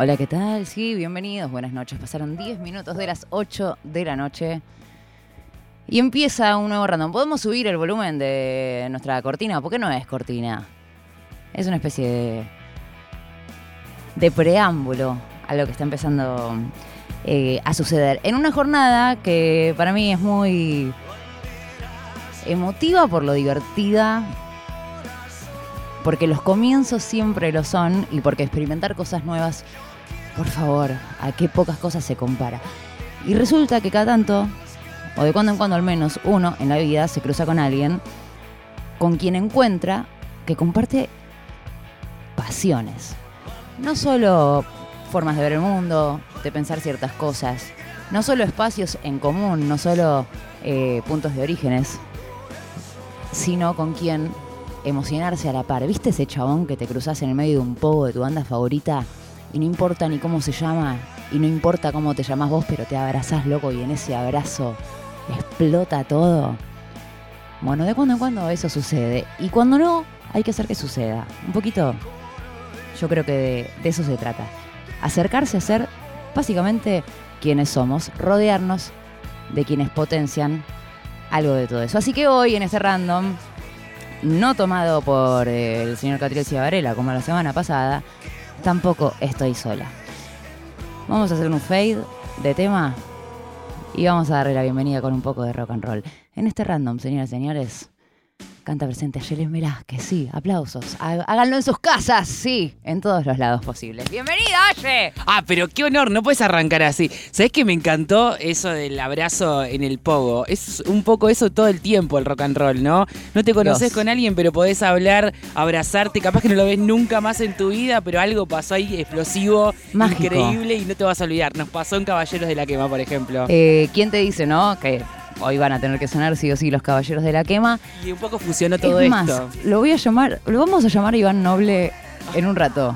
Hola, ¿qué tal? Sí, bienvenidos, buenas noches. Pasaron 10 minutos de las 8 de la noche. Y empieza un nuevo random. ¿Podemos subir el volumen de nuestra cortina? ¿Por qué no es cortina? Es una especie de, preámbulo a lo que está empezando eh, a suceder. En una jornada que para mí es muy emotiva por lo divertida, porque los comienzos siempre lo son y porque experimentar cosas nuevas, por favor, a qué pocas cosas se compara. Y resulta que cada tanto, o de cuando en cuando al menos, uno en la vida se cruza con alguien con quien encuentra que comparte pasiones. No solo formas de ver el mundo, de pensar ciertas cosas, no solo espacios en común, no solo eh, puntos de orígenes, sino con quien emocionarse a la par. ¿Viste ese chabón que te cruzas en el medio de un pogo de tu banda favorita y no importa ni cómo se llama y no importa cómo te llamas vos, pero te abrazás loco y en ese abrazo explota todo? Bueno, de cuando en cuando eso sucede y cuando no, hay que hacer que suceda. Un poquito, yo creo que de, eso se trata. Acercarse a ser básicamente quienes somos, rodearnos de quienes potencian algo de todo eso. Así que hoy en este random, no tomado por eh, el señor Catriel Ciavarela como la semana pasada, tampoco estoy sola. Vamos a hacer un fade de tema y vamos a darle la bienvenida con un poco de rock and roll. En este random, señoras y señores, canta presente a Yelen Velázquez, sí, aplausos. Há- Háganlo en sus casas, sí, en todos los lados posibles. ¡Bienvenida, Aye! Ah, pero qué honor, no puedes arrancar así. ¿Sabes que me encantó eso del abrazo en el pogo? Es un poco eso todo el tiempo el rock and roll, ¿no? No te conoces con alguien, pero podés hablar, abrazarte, capaz que no lo ves nunca más en tu vida, pero algo pasó ahí explosivo, Mágico. increíble y no te vas a olvidar. Nos pasó en Caballeros de la Quema, por ejemplo. Eh, ¿Quién te dice, no? Que hoy van a tener que sonar sí o sí los caballeros de la quema. Y un poco fusionó todo es más, esto. lo voy a llamar, lo vamos a llamar Iván Noble en un rato.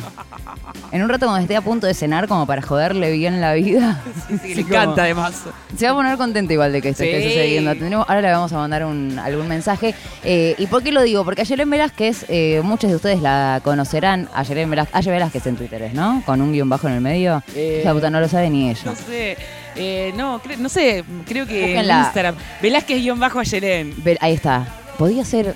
En un rato cuando esté a punto de cenar, como para joderle bien la vida. Sí, le como- encanta además. Se va a poner contento igual de que esto esté Sí. sucediendo. Tendremos- ahora le vamos a mandar un- algún mensaje. Eh, ¿Y por qué lo digo? Porque a Yelen Velázquez, eh, muchos de ustedes la conocerán. A Yelen Velázquez, Aye Velázquez en Twitter ¿no? Con un guion bajo en el medio. Eh, Esa puta no lo sabe ni ella. No sé, eh, no, no sé, creo que en Búsquenla. Instagram. Velázquez-Ayelén. Ahí está. Podía ser.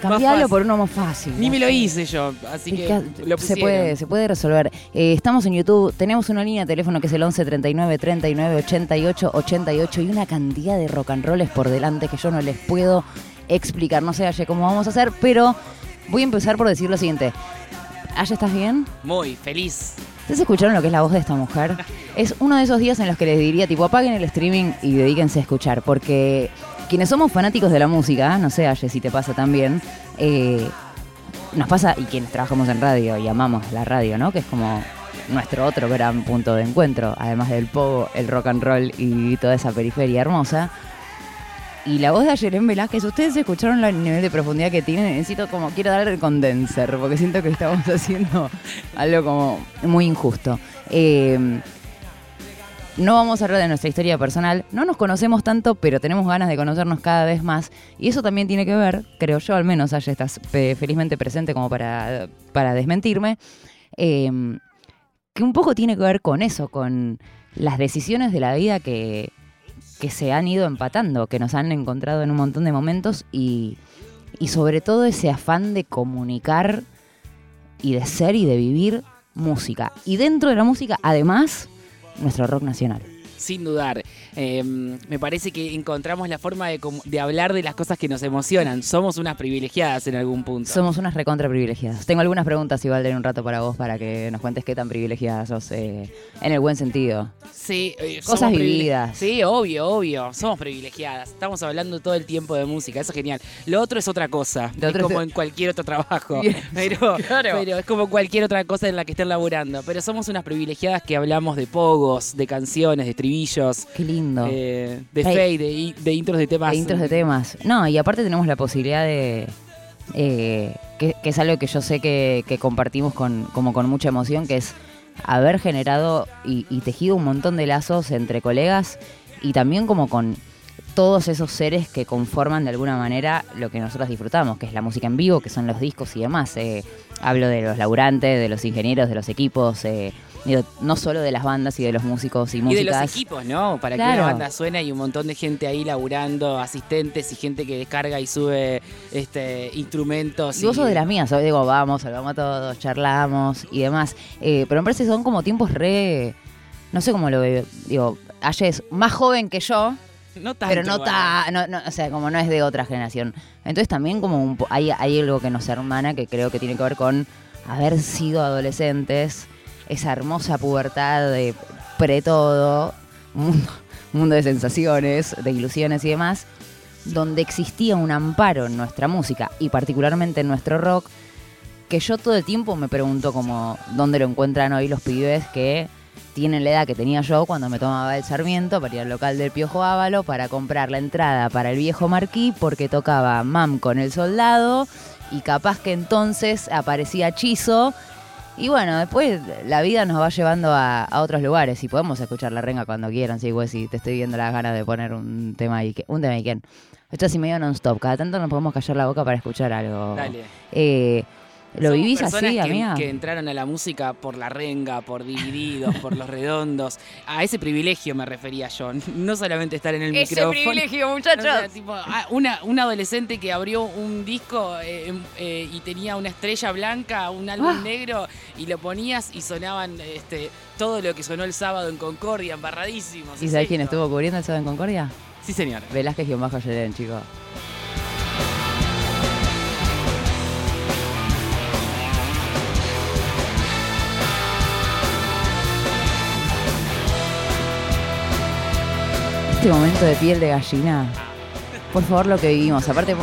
Cambiarlo por uno más fácil. Ni no me lo hice yo, así que lo se puede, se puede resolver. Eh, estamos en YouTube, tenemos una línea de teléfono que es el 11 39 39 88 88 y una cantidad de rock and rolls por delante que yo no les puedo explicar. No sé, Aye, cómo vamos a hacer, pero voy a empezar por decir lo siguiente. Aye, ¿estás bien? Muy feliz. ¿Ustedes escucharon lo que es la voz de esta mujer? Es uno de esos días en los que les diría, tipo, apaguen el streaming y dedíquense a escuchar, porque quienes somos fanáticos de la música, no sé, Aye, si te pasa también, eh, nos pasa, y quienes trabajamos en radio y amamos la radio, ¿no? Que es como nuestro otro gran punto de encuentro, además del pogo, el rock and roll y toda esa periferia hermosa. Y la voz de Ayelen Velázquez, ustedes escucharon el nivel de profundidad que tiene, necesito como, quiero dar el condenser, porque siento que estamos haciendo algo como muy injusto. Eh, no vamos a hablar de nuestra historia personal, no nos conocemos tanto, pero tenemos ganas de conocernos cada vez más. Y eso también tiene que ver, creo yo al menos, Aye, estás eh, felizmente presente como para, para desmentirme, eh, que un poco tiene que ver con eso, con las decisiones de la vida que, que se han ido empatando, que nos han encontrado en un montón de momentos y, y sobre todo ese afán de comunicar y de ser y de vivir música. Y dentro de la música, además, nuestro rock nacional. Sin dudar. Eh, me parece que encontramos la forma de, hablar de las cosas que nos emocionan. Somos unas privilegiadas en algún punto. Somos unas recontra privilegiadas. Tengo algunas preguntas igual de un rato para vos para que nos cuentes qué tan privilegiadas sos eh, en el buen sentido. Sí, eh, Cosas vividas. Sí, obvio, obvio. Somos privilegiadas. Estamos hablando todo el tiempo de música. Eso es genial. Lo otro es otra cosa. Lo es otro como es- en cualquier otro trabajo. Pero, claro. pero es como cualquier otra cosa en la que estén laburando. Pero somos unas privilegiadas que hablamos de pogos, de canciones, de estribillos, Qué lindo. Eh, de Hey. fade, de, intros de temas. de intros de temas. No, y aparte tenemos la posibilidad de. eh, que, que es algo que yo sé que, que compartimos con, como con mucha emoción, que es haber generado y, y tejido un montón de lazos entre colegas y también como con todos esos seres que conforman de alguna manera lo que nosotros disfrutamos, que es la música en vivo, que son los discos y demás. Eh, hablo de los laburantes, de los ingenieros, de los equipos, eh, digo, no solo de las bandas y de los músicos y, Y músicas. de los equipos, ¿no? Para que una banda suene y un montón de gente ahí laburando, asistentes y gente que descarga y sube este instrumentos. Y vos sos de las mías, hoy digo, vamos, salvamos a todos, charlamos y demás. Eh, pero me parece que son como tiempos re. No sé cómo lo veo. Digo, Aye es más joven que yo, No tanto. pero no bueno. está. No, no, o sea, como no es de otra generación. Entonces también como un hay, hay algo que nos hermana que creo que tiene que ver con haber sido adolescentes, esa hermosa pubertad de pre-todo, un mundo, un mundo de sensaciones, de ilusiones y demás, donde existía un amparo en nuestra música y particularmente en nuestro rock, que yo todo el tiempo me pregunto como dónde lo encuentran hoy los pibes que tienen la edad que tenía yo cuando me tomaba el Sarmiento para ir al local del Piojo Ávalo para comprar la entrada para el viejo Marquí porque tocaba Mam con el soldado y capaz que entonces aparecía Chizo. Y bueno, después la vida nos va llevando a, a otros lugares y podemos escuchar la renga cuando quieran, sí, güey, si te estoy viendo las ganas de poner un tema que- ¿Un tema y quién? Esto así medio non-stop, cada tanto nos podemos callar la boca para escuchar algo. Dale. Eh, ¿Lo Somos vivís personas así, que, amiga? que entraron a la música por la renga, por divididos, por los redondos. A ese privilegio me refería yo. No solamente estar en el micrófono. O sea, tipo, ah, una, un adolescente que abrió un disco eh, em, eh, y tenía una estrella blanca, un álbum Ah. negro, y lo ponías y sonaban este, todo lo que sonó el sábado en Concordia, embarradísimos. ¿Y sabés quién estuvo cubriendo el sábado en Concordia? Sí, señor. Velázquez y Bajo Yelén, chicos. Este momento de piel de gallina. Por favor, lo que vivimos. Aparte,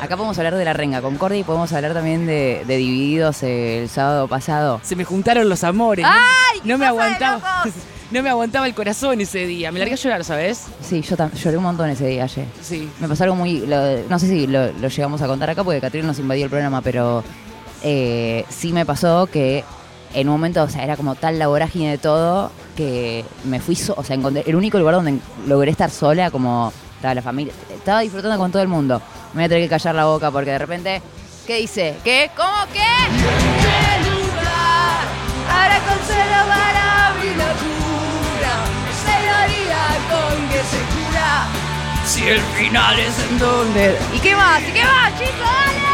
acá podemos hablar de la renga Concordia y podemos hablar también de, de Divididos el sábado pasado. Se me juntaron los amores. ¿no? ¡Ay, qué no me aguantaba. No me aguantaba el corazón ese día. Me largué a llorar, ¿sabes? Sí, yo lloré un montón ese día ayer. Sí. Me pasó algo muy. lo- no sé si lo, lo llegamos a contar acá porque Catrina nos invadió el programa, pero eh, sí me pasó que en un momento, o sea, era como tal la vorágine de todo que me fui. so- o sea, encontré el único lugar donde logré estar sola, como estaba la familia. Estaba disfrutando con todo el mundo. Me voy a tener que callar la boca porque de repente. ¿Qué dice? ¿Qué? ¿Cómo qué? Ahora consuelo para abrir la cura. Se lo haría con que se cura. Si el final es en donde. ¿Y qué más? ¿Y qué más, chicos?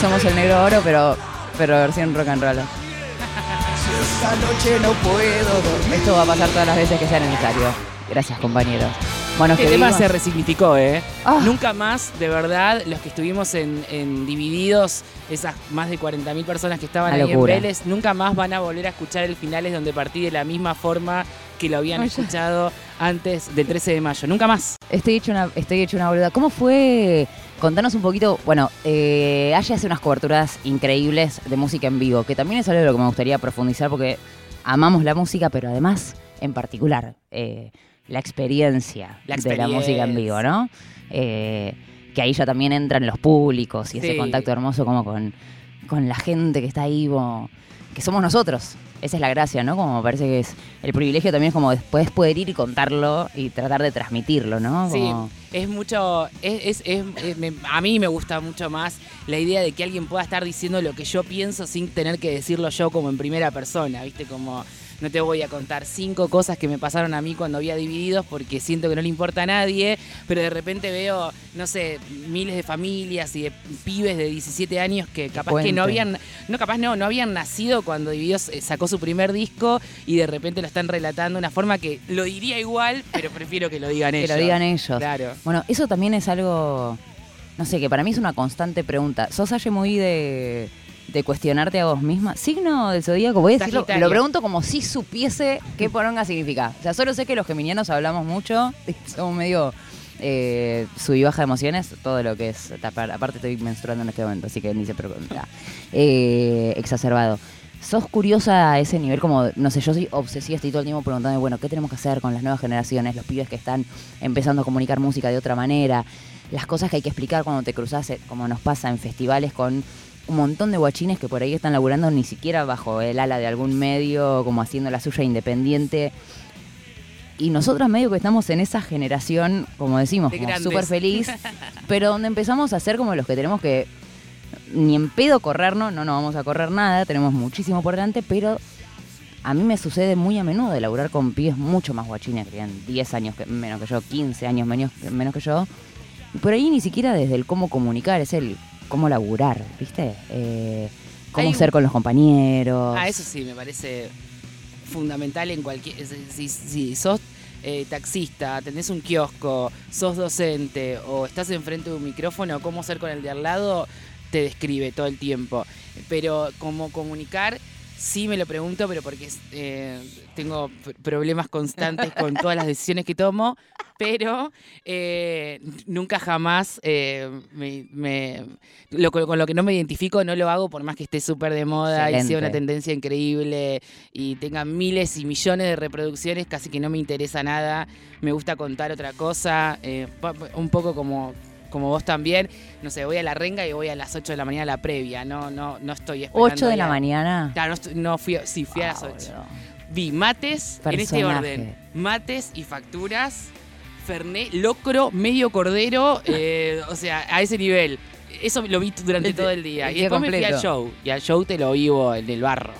Somos el negro oro, pero, pero versión rock and roll. Esta noche no puedo dormir. Esto va a pasar todas las veces que sea necesario. Gracias, compañeros. Bueno, Este tema se resignificó, ¿eh? Ah. Nunca más, de verdad, los que estuvimos en, en Divididos, esas más de 40.000 personas que estaban Una ahí locura. en Vélez, nunca más van a volver a escuchar el finales donde partí de la misma forma que lo habían escuchado antes del 13 de mayo. Nunca más. Estoy hecho una, estoy hecho una boluda. ¿Cómo fue? Contanos un poquito. Bueno, eh, Aya hace unas coberturas increíbles de música en vivo, que también es algo de lo que me gustaría profundizar porque amamos la música, pero además, en particular, eh, la experiencia, La de la música en vivo, experiencia. ¿no? Eh, que ahí ya también entran los públicos y ese contacto hermoso como con, con la gente que está ahí, que somos nosotros. Esa es la gracia, ¿no? Como parece que es el privilegio también es como después poder ir y contarlo y tratar de transmitirlo, ¿no? Sí, es mucho, es, es- es- es- me- a mí me gusta mucho más la idea de que alguien pueda estar diciendo lo que yo pienso sin tener que decirlo yo como en primera persona, ¿viste? Como no te voy a contar cinco cosas que me pasaron a mí cuando había divididos porque siento que no le importa a nadie, pero de repente veo, no sé, miles de familias y de pibes de 17 años que capaz que no habían, no capaz no, no habían nacido cuando Divididos eh, sacó su primer disco y de repente lo están relatando de una forma que lo diría igual, pero prefiero que lo digan que ellos. lo digan ellos. Claro. Bueno, eso también es algo, no sé, que para mí es una constante pregunta. ¿Sos Aye muy de, de cuestionarte a vos misma? ¿Signo del zodíaco? Voy a decirlo, lo pregunto como si supiese qué poronga significa. O sea, solo sé que los geminianos hablamos mucho, somos medio eh, sub y baja de emociones, todo lo que es, tapar- aparte estoy menstruando en este momento, así que ni se preocupen. Eh, exacerbado. ¿Sos curiosa a ese nivel? Como, no sé, yo soy obsesiva, estoy todo el tiempo preguntando, bueno, ¿qué tenemos que hacer con las nuevas generaciones? Los pibes que están empezando a comunicar música de otra manera, las cosas que hay que explicar cuando te cruzas, eh, como nos pasa en festivales con un montón de guachines que por ahí están laburando ni siquiera bajo el ala de algún medio, como haciendo la suya independiente. Y nosotros medio que estamos en esa generación, como decimos, De súper feliz, pero donde empezamos a ser como los que tenemos que ni en pedo corrernos, no nos vamos a correr nada, tenemos muchísimo por delante, pero a mí me sucede muy a menudo de laburar con pibes mucho más guachines, que tienen 10 años que- menos que yo, 15 años menos, menos que yo. Y por ahí ni siquiera desde el cómo comunicar, es el cómo laburar, ¿viste? Eh, cómo Hay un- ser con los compañeros. Ah, eso sí, me parece fundamental en cualquier. Si sos eh, taxista, tenés un kiosco, sos docente o estás enfrente de un micrófono, cómo ser con el de al lado te describe todo el tiempo. Pero cómo comunicar, sí me lo pregunto, pero porque eh, tengo pr- problemas constantes con todas las decisiones que tomo, pero eh, nunca jamás eh, me, me- lo, con lo que no me identifico no lo hago por más que esté súper de moda y sea una tendencia increíble y tenga miles y millones de reproducciones, casi que no me interesa nada, me gusta contar otra cosa, un poco como... Como vos también, no sé, voy a la renga y voy a las 8 de la mañana a la previa, no, no, no estoy esperando. 8 de la mañana. Claro, no, no fui, sí, fui a las Ah, 8 boludo. vi mates en este Personaje. orden. Mates y facturas, Ferné, locro, medio cordero, eh, o sea, a ese nivel. Eso lo vi durante El- todo el día. el Y después me fui al completo. show. Y al show te lo vivo el barro.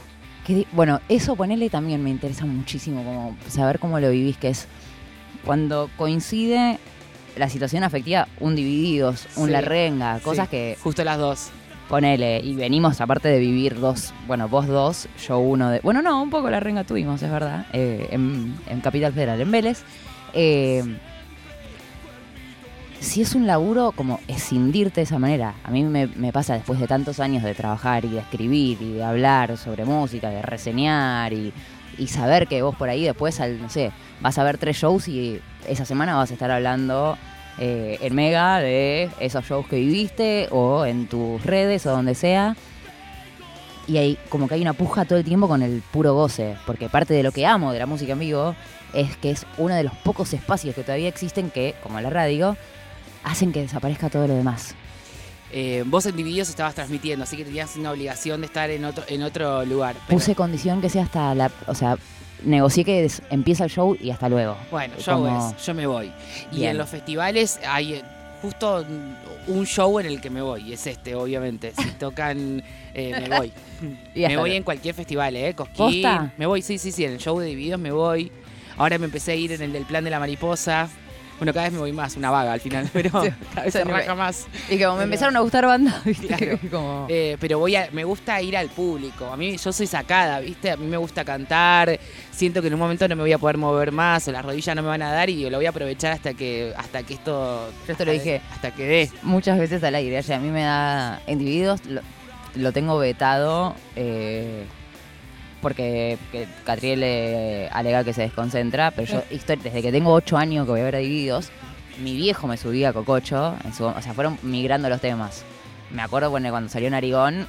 Que di- bueno, eso ponerle también me interesa muchísimo, como saber cómo lo vivís, que es cuando coincide la situación afectiva, un divididos, un Sí, la renga, cosas Sí, que Justo las dos. ponele, y venimos aparte de vivir dos, bueno, vos dos, yo uno de. Bueno, no, un poco la renga tuvimos, es verdad, eh, en, en Capital Federal, en Vélez. Eh, si es un laburo como escindirte de esa manera, a mí me, me pasa después de tantos años de trabajar y de escribir y de hablar sobre música, de reseñar y, y saber que vos por ahí después, al, no sé, vas a ver tres shows y esa semana vas a estar hablando eh, en Mega de esos shows que viviste o en tus redes o donde sea. Y hay como que hay una puja todo el tiempo con el puro goce, porque parte de lo que amo de la música en vivo es que es uno de los pocos espacios que todavía existen que, como la radio, hacen que desaparezca todo lo demás. Eh, vos en Divididos estabas transmitiendo, así que tenías una obligación de estar en otro, en otro lugar. Pero, Puse condición que sea hasta la... O sea, negocié que des- empieza el show y hasta luego. Bueno, show como- es, yo me voy. Y Bien. en los festivales hay eh, justo un show en el que me voy, y es este, obviamente. Si tocan, eh, me voy. Me voy en cualquier festival, ¿eh? Cosquín. ¿Posta? Me voy, sí, sí, sí, en el show de Divididos me voy. Ahora me empecé a ir en el del plan de la mariposa. Bueno, cada vez me voy más, una vaga al final, pero Sí, cada vez se raja más. Y que como me empezaron a gustar bandas, ¿viste? Claro. Como... Eh, pero voy a, me gusta ir al público. A mí yo soy sacada, ¿viste? A mí me gusta cantar. Siento que en un momento no me voy a poder mover más o las rodillas no me van a dar y lo voy a aprovechar hasta que hasta que esto Yo esto lo dije hasta que dé. muchas veces al aire. O sea, a mí me da individuos, lo, lo tengo vetado eh, porque que Catriel eh, alega que se desconcentra, pero yo desde que tengo ocho años que voy a ver a Divididos, mi viejo me subía a Cococho, en su- o sea, fueron migrando los temas. Me acuerdo bueno, cuando salió Narigón,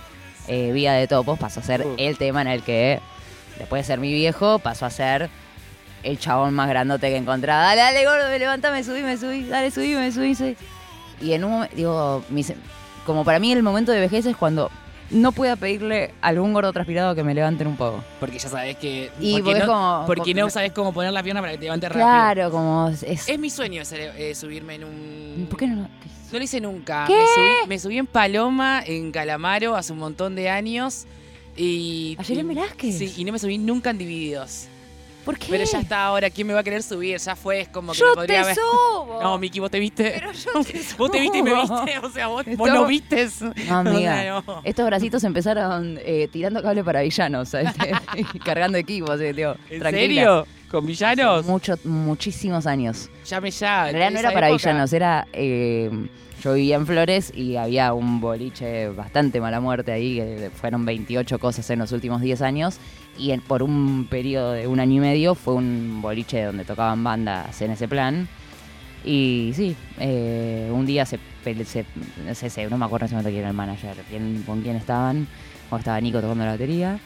eh, Vía de Topos pasó a ser Uh. el tema en el que, después de ser mi viejo, pasó a ser el chabón más grandote que encontraba. Dale, dale, gordo, levantame, subí, me subí, dale, subí, me subí, subí. Y en un momento, digo, mis- como para mí el momento de vejez es cuando no pueda pedirle a algún gordo transpirado que me levanten un poco. Porque ya sabes que. Y porque no, como- porque no como- sabes cómo poner la pierna para que te levantes rápido. Claro, como es... Es mi sueño eh, subirme en un. ¿Por qué no? No lo hice nunca. ¿Qué? Me subí, me subí en Paloma, en Calamaro, hace un montón de años. Y. ¿A Yelén y- Velázquez? Sí, y no me subí nunca en Divididos. ¿Por qué? Pero ya está ahora, ¿quién me va a querer subir? Ya fue, es como que Yo me podría te subo. No, Miki, vos te viste. Pero yo te Vos te viste y me subo. viste. O sea, vos, vos no vistes. No, amiga. No. Estos bracitos empezaron eh, tirando cable para villanos, ¿sabes? y cargando equipos, así, tío. ¿En tranquila. serio? ¿Con villanos? Mucho, muchísimos años. Llame ya. En realidad no era para época. villanos, era. eh, yo vivía en Flores y había un boliche bastante mala muerte ahí, que fueron 28 cosas en los últimos 10 años. Y en- por un periodo de un año y medio fue un boliche donde tocaban bandas en ese plan. Y sí, eh, un día se, se- no sé, se- no me acuerdo ese momento quién era el manager, quién- con quién estaban, o estaba Nico tocando la batería.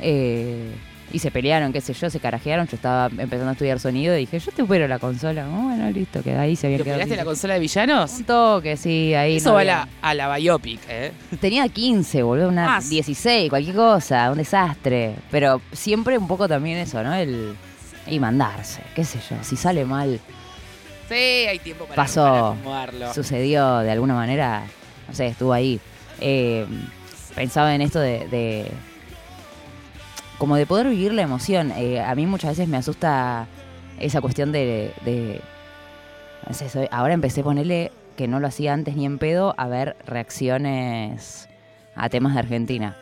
Eh, y se pelearon, qué sé yo, se carajearon. Yo estaba empezando a estudiar sonido y dije, yo te opero la consola. Oh, bueno, listo, que ahí se habían ¿Te quedado. peleaste la consola de villanos? Un toque, sí, ahí. Eso no va a había- la, a la biopic, ¿eh? Tenía 15, boludo, una Más. 16, cualquier cosa, un desastre. Pero siempre un poco también eso, ¿no? El. Y mandarse, qué sé yo. Si sale mal, Sí, hay tiempo para, Pasó. para sucedió de alguna manera, no sé, estuvo ahí. eh, pensaba en esto de, de- como de poder vivir la emoción. Eh, a mí muchas veces me asusta esa cuestión de, de- no sé, soy- ahora empecé a ponerle que no lo hacía antes ni en pedo a ver reacciones a temas de Argentina.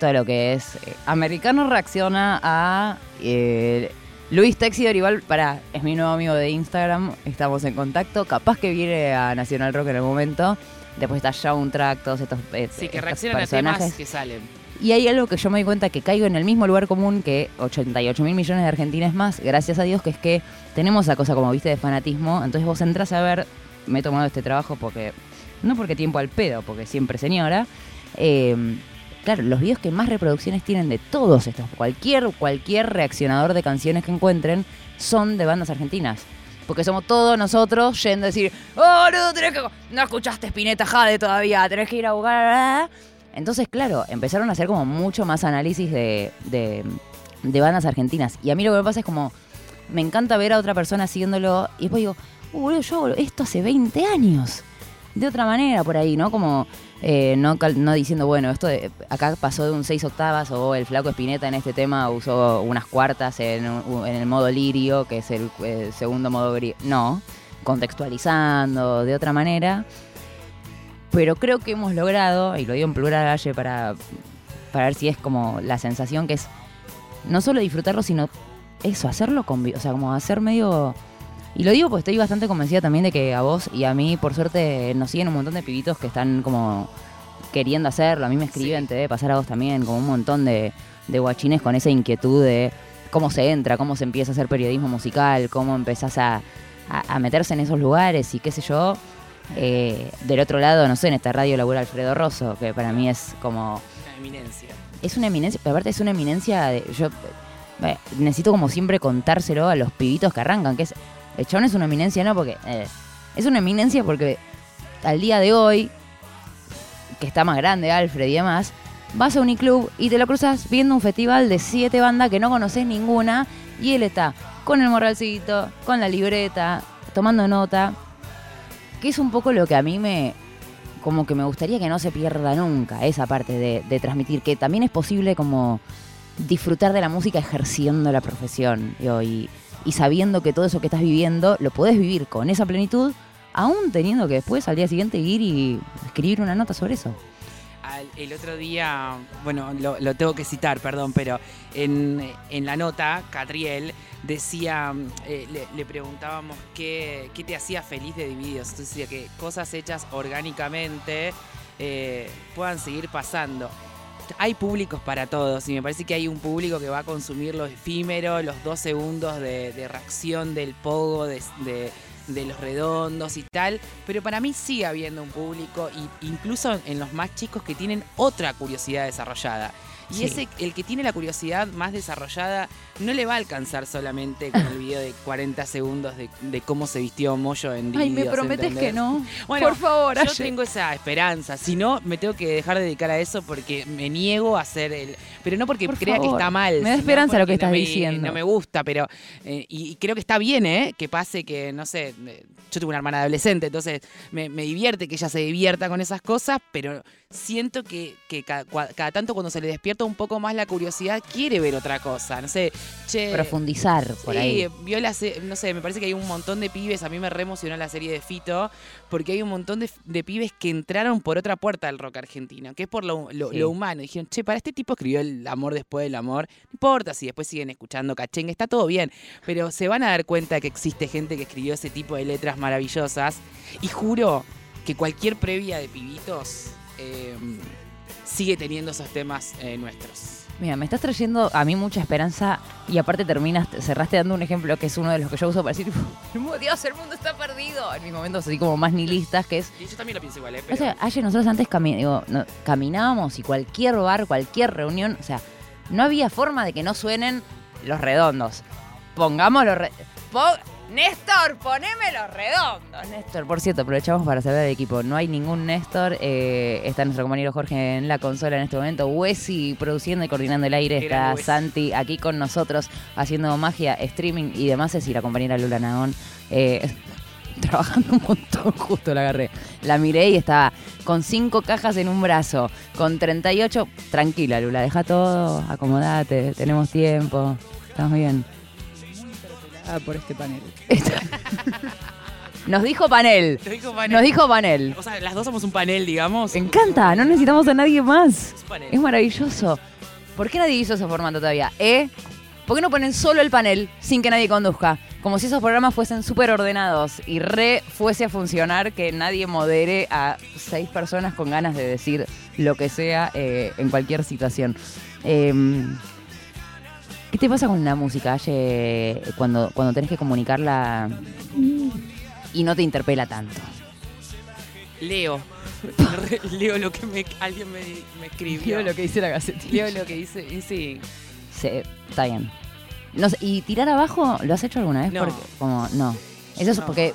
Todo lo que es eh, americano reacciona a eh, Luis Texi Dorival, para, es mi nuevo amigo de Instagram, estamos en contacto, capaz que viene a Nacional Rock en el momento. Después está Soundtrack, todos estos, eh, Sí, que reaccionan a temas personajes. que salen. Y hay algo que yo me di cuenta que caigo en el mismo lugar común que 88 mil millones de argentines más, gracias a Dios, que es que tenemos esa cosa, como viste, de fanatismo. Entonces vos entras a ver, me he tomado este trabajo porque, no porque tiempo al pedo, porque siempre señora. eh, claro, los videos que más reproducciones tienen de todos estos, cualquier, cualquier reaccionador de canciones que encuentren, son de bandas argentinas. Porque somos todos nosotros yendo a decir, oh, no, tenés que, no escuchaste Spinetta Jade todavía, tenés que ir a buscar. Entonces, claro, empezaron a hacer como mucho más análisis de, de, bandas argentinas. Y a mí lo que me pasa es como, me encanta ver a otra persona haciéndolo y después digo, uh, boludo, yo esto hace 20 años. De otra manera por ahí, ¿no? Como eh, no, no diciendo, bueno, esto de- acá pasó de un 6 octavas o el flaco Espineta en este tema usó unas cuartas en, en el modo lirio, que es el, segundo modo. No, contextualizando de otra manera. Pero creo que hemos logrado, y lo digo en plural Galle para, para ver si es como la sensación que es no solo disfrutarlo, sino eso, hacerlo con o sea, como hacer medio... Y lo digo porque estoy bastante convencida también de que a vos y a mí, por suerte, nos siguen un montón de pibitos que están como queriendo hacerlo. A mí me escriben, te debe pasar a vos también, como un montón de, de guachines con esa inquietud de cómo se entra, cómo se empieza a hacer periodismo musical, cómo empezás a, a- a meterse en esos lugares y qué sé yo. Eh, del otro lado, no sé, en esta radio labura Alfredo Rosso, que para mí es como Una eminencia. es una eminencia, pero aparte es una eminencia de, yo eh, necesito como siempre contárselo a los pibitos que arrancan, que es, el chabón es una eminencia, no porque, eh, es una eminencia porque al día de hoy, que está más grande Alfred y demás, vas a Uniclub y te lo cruzas viendo un festival de siete bandas que no conoces ninguna y él está con el morralcito, con la libreta, tomando nota, que es un poco lo que a mí me, como que me gustaría que no se pierda nunca esa parte de, de transmitir, que también es posible como disfrutar de la música ejerciendo la profesión y, y sabiendo que todo eso que estás viviendo lo podés vivir con esa plenitud, aún teniendo que después al día siguiente ir y escribir una nota sobre eso. El otro día, bueno, lo, tengo que citar, perdón, pero en, en la nota, Catriel decía, eh, le, preguntábamos qué, qué te hacía feliz de Divididos. Entonces decía que cosas hechas orgánicamente eh, puedan seguir pasando. Hay públicos para todos y me parece que hay un público que va a consumir lo efímero, los dos segundos de, reacción del pogo, de- de los redondos y tal, pero para mí sigue habiendo un público, incluso en los más chicos, que tienen otra curiosidad desarrollada. Y Sí. ese, el que tiene la curiosidad más desarrollada, no le va a alcanzar solamente con el video de 40 segundos de, de cómo se vistió Moyo en Ay, me Divididos, prometes ¿entendés? que no. Bueno, Por favor, Yo tengo esa esperanza. Si no, me tengo que dejar de dedicar a eso porque me niego a hacer el. Pero no porque Por crea que está mal. Me da esperanza lo que estás no me- diciendo. No me gusta, pero. eh, y, y creo que está bien, ¿eh? Que pase que, no sé. Yo tuve una hermana adolescente, entonces me, me divierte que ella se divierta con esas cosas, pero siento que, que cada tanto cuando se le despierta un poco más la curiosidad, quiere ver otra cosa. No sé, che. Profundizar por sí, ahí. vio la no sé, me parece que hay un montón de pibes, a mí me re emocionó la serie de Fito, porque hay un montón de, de pibes que entraron por otra puerta del rock argentino, que es por lo, lo- Sí. lo humano. Dijeron, che, para este tipo escribió el amor después del amor, no importa si después siguen escuchando cachengue, está todo bien, pero se van a dar cuenta que existe gente que escribió ese tipo de letras maravillosas, y juro que cualquier previa de pibitos eh, sigue teniendo esos temas eh, nuestros. Mira, me estás trayendo a mí mucha esperanza y aparte terminas, cerraste dando un ejemplo que es uno de los que yo uso para decir, "El mundo- Dios, el mundo está perdido. En mis momentos así como más nihilistas, que es Y yo también lo pienso igual, ¿eh? O Pero- sea, ayer nosotros antes cami- digo, no- caminábamos y cualquier bar, cualquier reunión, o sea, no había forma de que no suenen los redondos. Pongamos los re- po- Néstor, poneme los redondos. Néstor, por cierto, aprovechamos para saludar al equipo. No hay ningún Néstor. eh, está nuestro compañero Jorge en la consola en este momento. Wesi produciendo y coordinando el aire. Está. Santi aquí con nosotros haciendo magia, streaming y demás. Es y la compañera Lula Nagón. eh, trabajando un montón, justo la agarré. La miré y estaba con cinco cajas en un brazo, con 38. Tranquila, Lula, deja todo, acomodate, tenemos tiempo, estamos bien. Ah, por este panel. Nos dijo panel. Te dijo panel. Nos dijo panel. O sea, las dos somos un panel, digamos. Me encanta, no necesitamos a nadie más. Es un panel. Es maravilloso. ¿Por qué nadie hizo ese formato todavía? ¿Eh? ¿Por qué no ponen solo el panel sin que nadie conduzca? Como si esos programas fuesen súper ordenados y re fuese a funcionar que nadie modere a seis personas con ganas de decir lo que sea eh, en cualquier situación. Em, ¿Qué te pasa con la música, Aye, cuando, cuando tenés que comunicarla y no te interpela tanto? Leo. Leo lo que me, alguien me, me escribió. que dice la gacetilla. Leo lo que dice. Y sí. Sí, está bien. No sé, ¿Y tirar abajo lo has hecho alguna vez? No. Porque, como, no. Eso es No. porque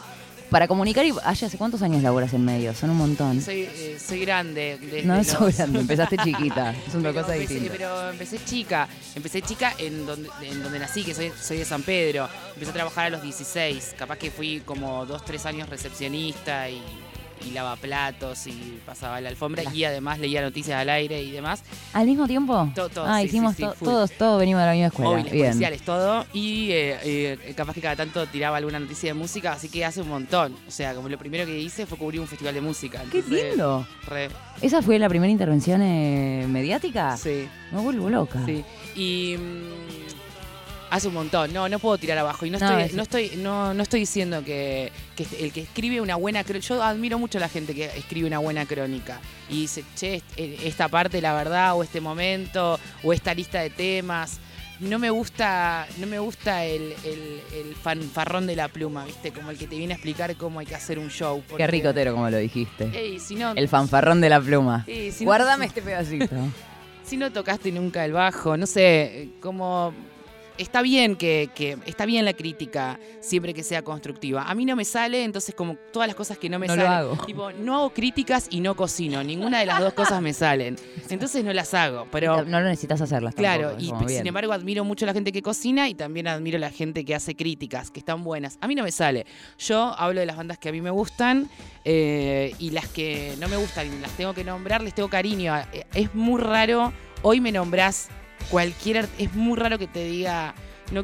para comunicar, y, Ay, ¿hace cuántos años laburas en medio? Son un montón. Soy, eh, soy grande. desde no los- sos grande, empezaste chiquita. Es una Pero cosa empecé, distinta. Pero empecé chica. Empecé chica en donde, en donde nací, que soy, soy de San Pedro. Empecé a trabajar a los 16. Capaz que fui como dos, tres años recepcionista y, y lavaplatos y pasaba la alfombra. Y además leía noticias al aire y demás. ¿Al mismo tiempo? To- todo, ah, sí, hicimos sí, sí, to- full. todos, todos venimos de la misma escuela. Móviles, Bien. policiales, todo. Y eh, eh, capaz que cada tanto tiraba alguna noticia de música, así que hace un montón. O sea, como lo primero que hice fue cubrir un festival de música. ¡Qué lindo! re- ¿Esa fue la primera intervención eh, mediática? sí, Me vuelvo loca. sí. Y mm, hace un montón. No, no puedo tirar abajo. Y no No, estoy, es- no estoy, no, no estoy diciendo que, que el que escribe una buena crónica. Yo admiro mucho a la gente que escribe una buena crónica. Y dice, che, eh, esta parte, la verdad, o este momento, o esta lista de temas. No me gusta, no me gusta el, el, el fanfarrón de la pluma, ¿viste? Como el que te viene a explicar cómo hay que hacer un show. Qué ricotero, como lo dijiste. Ey, si no, El fanfarrón de la pluma. si no- Guárdame este pedacito. si no tocaste nunca el bajo, no sé, como está bien que, que- está bien la crítica siempre que sea constructiva. A mí no me sale, entonces como todas las cosas que no me No lo salen, hago. tipo, no hago críticas y no cocino, ninguna de las dos cosas me salen. Entonces no las hago, pero no lo necesitas hacerlas Claro, tampoco, y sin embargo admiro mucho a la gente que cocina y también admiro a la gente que hace críticas, que están buenas. A mí no me sale. Yo hablo de las bandas que a mí me gustan eh, y las que no me gustan las tengo que nombrar, les tengo cariño. Eh, Es muy raro, hoy me nombrás cualquier... Es muy raro que te diga no,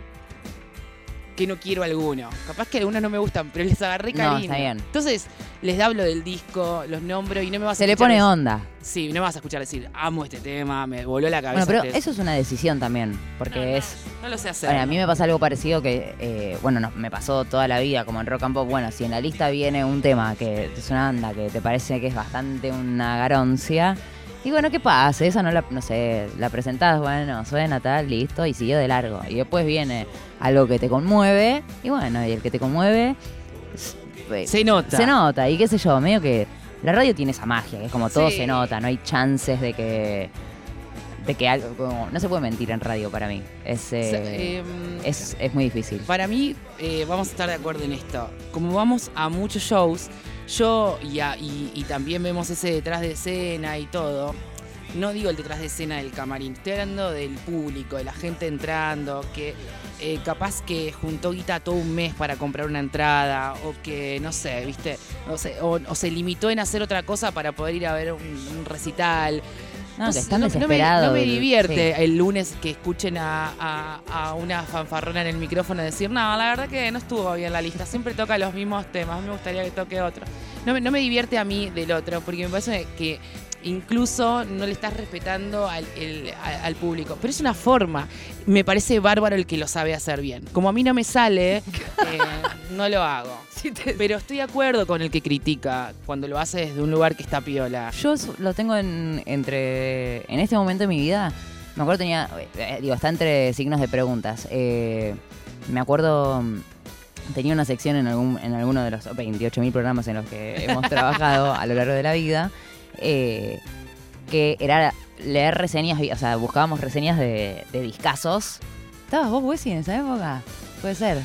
que no quiero alguno. Capaz que algunos no me gustan, pero les agarré No, cariño. está bien. Entonces les hablo del disco, los nombro y no me vas a Se le pone decir- onda. Sí, no me vas a escuchar decir, amo este tema, me voló la cabeza. Bueno, pero eso es una decisión también, porque No, no, es... No lo sé hacer. Bueno, a mí me pasa algo parecido que, eh, bueno, no, me pasó toda la vida como en rock and pop. Bueno, si en la lista viene un tema que es una banda que te parece que es bastante una garoncia, y bueno, ¿qué pasa? Esa no la, no sé, la presentás, bueno, suena tal, listo, y siguió de largo. Y después viene algo que te conmueve, y bueno, y el que te conmueve eh, Se nota. se nota, y qué sé yo, medio que la radio tiene esa magia, que es como todo Sí. se nota, no hay chances de que de que algo como- no se puede mentir en radio para mí. Es, eh, em, es, es muy difícil. Para mí, eh, vamos a estar de acuerdo en esto. Como vamos a muchos shows, yo y, y- también vemos ese detrás de escena y todo. No digo el detrás de escena del camarín, estoy hablando del público, de la gente entrando, que eh, capaz que juntó guita todo un mes para comprar una entrada, o que no sé, viste, o se, limitó en hacer otra cosa para poder ir a ver un recital. No, No están no- no me-. No me, divierte el lunes que escuchen a, a- a una fanfarrona en el micrófono decir, no, la verdad que no estuvo bien la lista, siempre toca los mismos temas, me gustaría que toque otro. No me, no me divierte a mí del otro, porque me parece que incluso no le estás respetando al, el- al público. Pero es una forma. Me parece bárbaro el que lo sabe hacer bien. Como a mí no me sale, eh, no lo hago. Pero estoy de acuerdo con el que critica cuando lo hace desde un lugar que está piola. Yo lo tengo en, entre. En este momento de mi vida, me acuerdo tenía. eh, digo, está entre signos de preguntas. Eh, me acuerdo. mm, Tenía una sección en, algún, en alguno de los 28.000 programas en los que hemos trabajado a lo largo de la vida, eh, que era leer reseñas, o sea, buscábamos reseñas de, de discazos. ¿Estabas vos, Wessy, en esa época? Puede ser.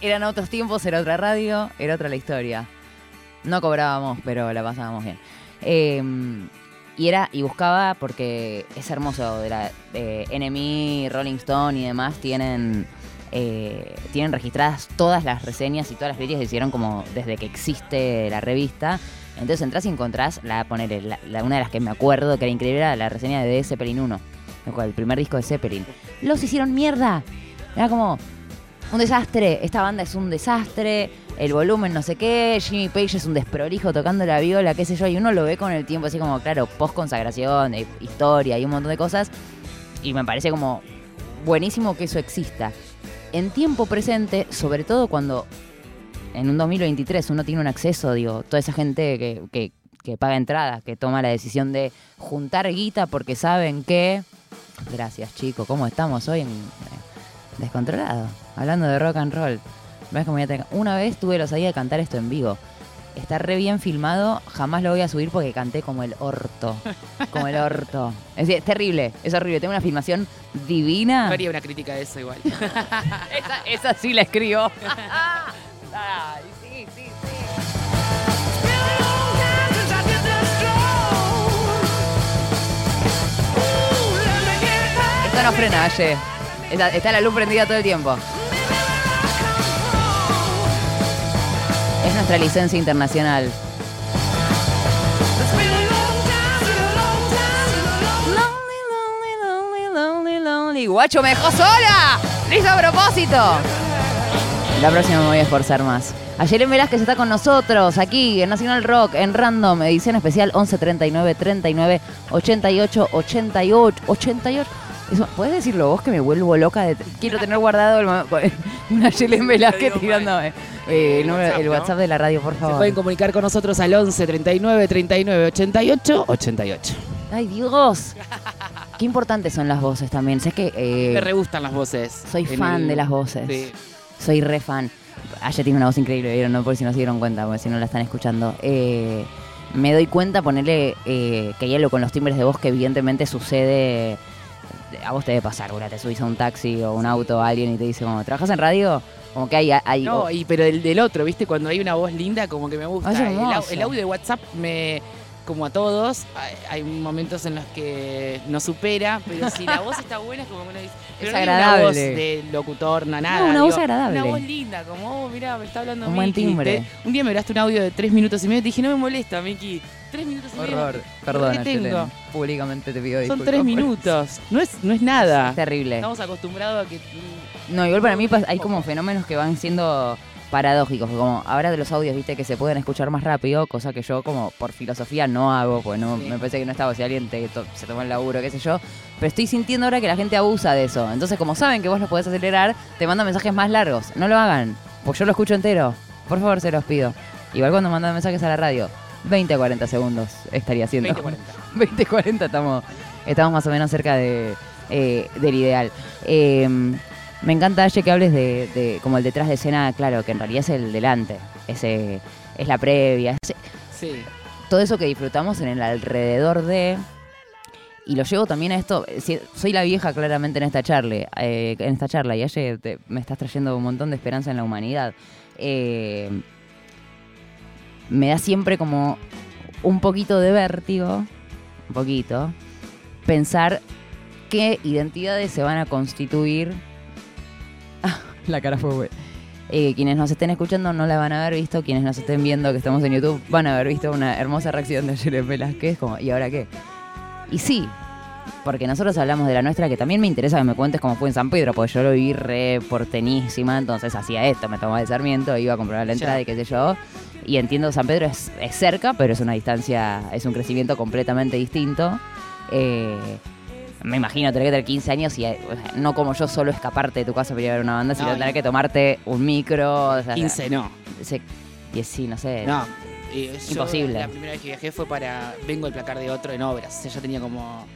Eran otros tiempos, era otra radio, era otra la historia. No cobrábamos, pero la pasábamos bien. Eh, y era, y buscaba porque es hermoso, de NME, Rolling Stone y demás tienen eh, tienen registradas todas las reseñas y todas las críticas que hicieron como desde que existe la revista. Entonces entras y encontrás la, poner la, una de las que me acuerdo que era increíble era la reseña de Zeppelin 1, el primer disco de Zeppelin. Los hicieron mierda. Era como un desastre. Esta banda es un desastre. El volumen no sé qué. Jimmy Page es un desprolijo tocando la viola, qué sé yo. Y uno lo ve con el tiempo así como, claro, post consagración, eh, historia y un montón de cosas. Y me parece como buenísimo que eso exista. En tiempo presente, sobre todo cuando en un 2023 uno tiene un acceso, digo, toda esa gente que, que, paga entradas, que toma la decisión de juntar guita porque saben que... Gracias chicos, ¿cómo estamos hoy en eh, Descontrolado? Hablando de rock and roll. Una vez tuve la osadía de cantar esto en vivo. Está re bien filmado, jamás lo voy a subir porque canté como el orto. Como el orto. Es, es terrible, es horrible. Tengo una filmación divina. No haría una crítica de eso igual. esa, esa sí la escribo. Ay, sí, sí, sí. Esto no frena, Aye. Está, está la luz prendida todo el tiempo. Es nuestra licencia internacional. Guacho, me dejó sola. Lo hizo a propósito. La próxima me voy a esforzar más. Ayer Velázquez está con nosotros, aquí en Nacional Rock, en Random, edición especial 11 39 39 88 88 88. ¿Puedes decirlo vos que me vuelvo loca? De, quiero tener guardado el, una Yelen Velázquez tirándome. Eh, el, WhatsApp, de la radio, por favor. Se pueden comunicar con nosotros al 11 39 39 88 88. Ay, Dios. Qué importantes son las voces también. Sé que. Eh, Me re gustan las voces. Soy fan de las voces. Sí. Soy re fan. Ayer tiene una voz increíble, ¿vieron? No por si no se dieron cuenta, porque si no la están escuchando. Eh, me doy cuenta, ponerle eh, que hay algo con los timbres de voz que evidentemente sucede a vos te debe pasar, ¿verdad? Te subís a un taxi o un auto a alguien y te dice como, ¿trabajas en radio? Como que hay... hay no, y, pero el del otro, ¿viste? Cuando hay una voz linda, como que me gusta. el, audio de WhatsApp me como a todos, hay, momentos en los que no supera, pero si la voz está buena es como uno dice, pero es agradable. una voz de locutor, no, nada. No, una voz agradable. Una voz linda, como, oh, mira, me está hablando Un buen timbre. un día me grabaste un audio de tres minutos y medio y te dije, no me molesta, Miki. Tres minutos y medio. Horror. Perdón, tengo? Públicamente te pido disculpas. Son tres minutos. No es, no es nada. Es terrible. Estamos acostumbrados a que... No, igual para mí hay como fenómenos que van siendo paradójicos, como ahora de los audios, viste, que se pueden escuchar más rápido, cosa que yo como por filosofía no hago, pues no, me parece que no estaba si alguien te, se toma el laburo, qué sé yo, pero estoy sintiendo ahora que la gente abusa de eso. Entonces, como saben que vos los podés acelerar, te mandan mensajes más largos. No lo hagan, pues yo lo escucho entero. Por favor, se los pido. Igual cuando mandan mensajes a la radio, 20 a 40 segundos estaría haciendo. 20 40. 20 40 estamos, estamos más o menos cerca de, eh, del ideal. Eh, me encanta, Aye, que hables de, como el detrás de escena, claro, que en realidad es el delante, ese, es la previa. sí. Todo eso que disfrutamos en el alrededor de... Y lo llevo también a esto, soy la vieja claramente en esta charla, eh, en esta charla y Aye me estás trayendo un montón de esperanza en la humanidad. Eh, me da siempre como un poquito de vértigo, un poquito, pensar qué identidades se van a constituir la cara fue eh, quienes nos estén escuchando no la van a haber visto, quienes nos estén viendo que estamos en YouTube van a haber visto una hermosa reacción de Jeremy Velázquez, como, ¿y ahora qué? Y sí, porque nosotros hablamos de la nuestra, que también me interesa que me cuentes cómo fue en San Pedro, porque yo lo vi re portenísima, entonces hacía esto, me tomaba el Sarmiento, iba a comprar la entrada y qué sé yo. Y entiendo, San Pedro es, es cerca, pero es una distancia, es un crecimiento completamente distinto. Eh, me imagino tener que tener 15 años y no como yo solo escaparte de tu casa para ir a ver una banda, sino tener que tomarte un micro. 15 no. y sí, no sé. No. Imposible. la primera vez que viajé fue para Vengo el placar de otro en obras. O sea, yo tenía como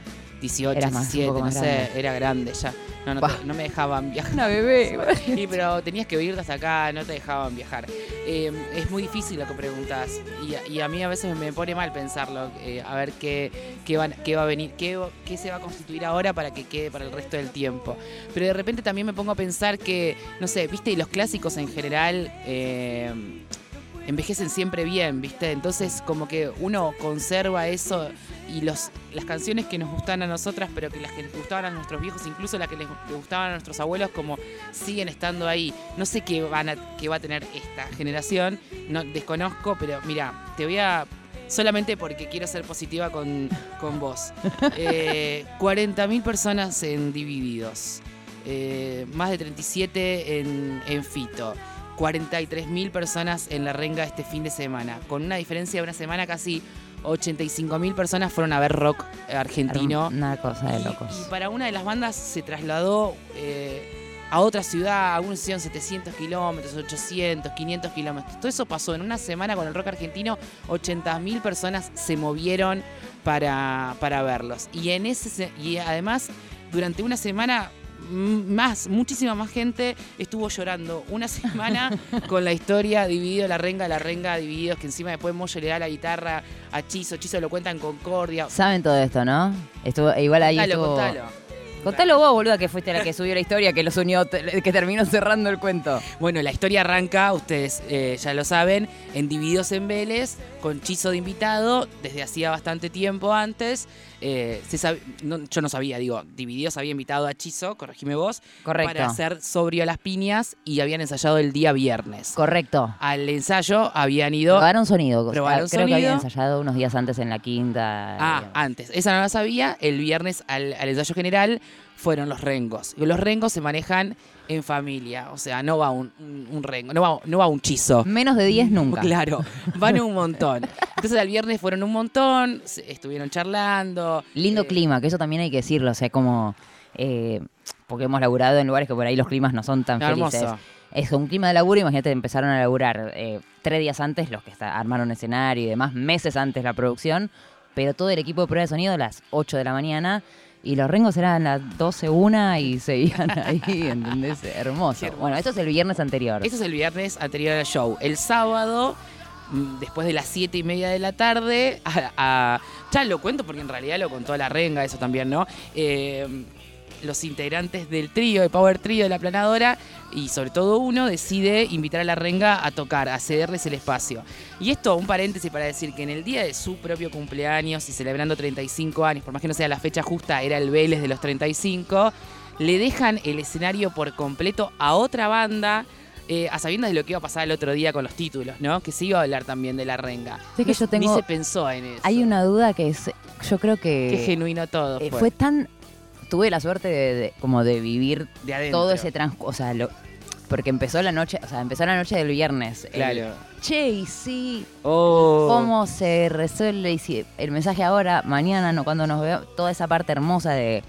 18, 17, no sé, era grande ya. No, no, me dejaban viajar. Una bebé. Sí, pero tenías que venir hasta acá, no te dejaban viajar. Eh, es muy difícil lo que preguntas y, a mí a veces me pone mal pensarlo, eh, a ver qué, qué, va, qué va a venir, qué, qué se va a constituir ahora para que quede para el resto del tiempo. Pero de repente también me pongo a pensar que, no sé, viste, los clásicos en general... Eh, envejecen siempre bien, ¿viste? Entonces como que uno conserva eso y los, las canciones que nos gustan a nosotras, pero que las que les gustaban a nuestros viejos, incluso las que les, gustaban a nuestros abuelos, como siguen estando ahí. No sé qué, van a, qué va a tener esta generación, no desconozco, pero mira, te voy a solamente porque quiero ser positiva con, con vos. Eh, 40.000 personas en Divididos, eh, más de 37 en, en Fito. 43.000 personas en la renga este fin de semana, con una diferencia de una semana casi 85.000 personas fueron a ver rock argentino. Una cosa de locos. Y, para una de las bandas se trasladó eh, a otra ciudad, algunos hicieron 700 kilómetros, 800, 500 kilómetros. Todo eso pasó en una semana con el rock argentino, 80.000 personas se movieron para, para verlos. Y, en ese, y además, durante una semana más, muchísima más gente estuvo llorando una semana con la historia dividido la renga, la renga divididos, que encima después Moyo le da la guitarra a Chizo, Chizo lo cuenta en Concordia. Saben todo esto, ¿no? Estuvo, igual ahí estuvo... Contalo vos, boluda, que fuiste la que subió la historia, que los unió, que terminó cerrando el cuento. Bueno, la historia arranca, ustedes eh, ya lo saben, en Divididos en Vélez, con Chizo de invitado, desde hacía bastante tiempo antes. Eh, yo no sabía, digo, Divididos había invitado a Chizo, corregime vos, Correcto. para hacer sobrio a las piñas y habían ensayado el día viernes. Correcto. Al ensayo habían ido. Probaron sonido. Probaron Creo que habían ensayado unos días antes en la quinta. Ah, antes. Esa no la sabía. El viernes al ensayo general fueron los rengos. Los rengos se manejan en familia, o sea, no va un, un, rengo, no va, no va un chizo. Menos de 10 nunca. Claro, van un montón. Entonces al viernes fueron un montón, estuvieron charlando. Lindo eh, clima, que eso también hay que decirlo, o sea, como... Eh, porque hemos laburado en lugares que por ahí los climas no son tan felices. Es un clima de laburo, imagínate, empezaron a laburar eh, tres días antes, los que armaron escenario y demás, meses antes la producción, pero todo el equipo de prueba de sonido a las 8 de la mañana y los rengos eran las 12, una y seguían ahí, ¿entendés? Hermoso. Bueno, esto es el viernes anterior. Esto es el viernes anterior al show. El sábado, mm, después de las 7 y media de la tarde, ya lo cuento porque en realidad lo contó la renga, eso también, ¿no? Eh, los integrantes del trío, de Power Trío de la planadora, y sobre todo uno, decide invitar a la renga a tocar, a cederles el espacio. Y esto, un paréntesis para decir que en el día de su propio cumpleaños y celebrando 35 años, por más que no sea la fecha justa, era el Vélez de los 35, le dejan el escenario por completo a otra banda. Eh, a sabiendas de lo que iba a pasar el otro día con los títulos, ¿no? Que se iba a hablar también de la renga. que yo tengo, Ni se pensó en eso. Hay una duda que es, yo creo que... Qué genuino todo. Eh, fue tan tuve la suerte de, como de vivir todo ese transcurso, o sea, porque empezó la noche, o sea, empezó la noche del viernes. Claro. che, y sí, oh. cómo se resuelve y si el mensaje ahora, mañana, no cuando nos veo, toda esa parte hermosa de,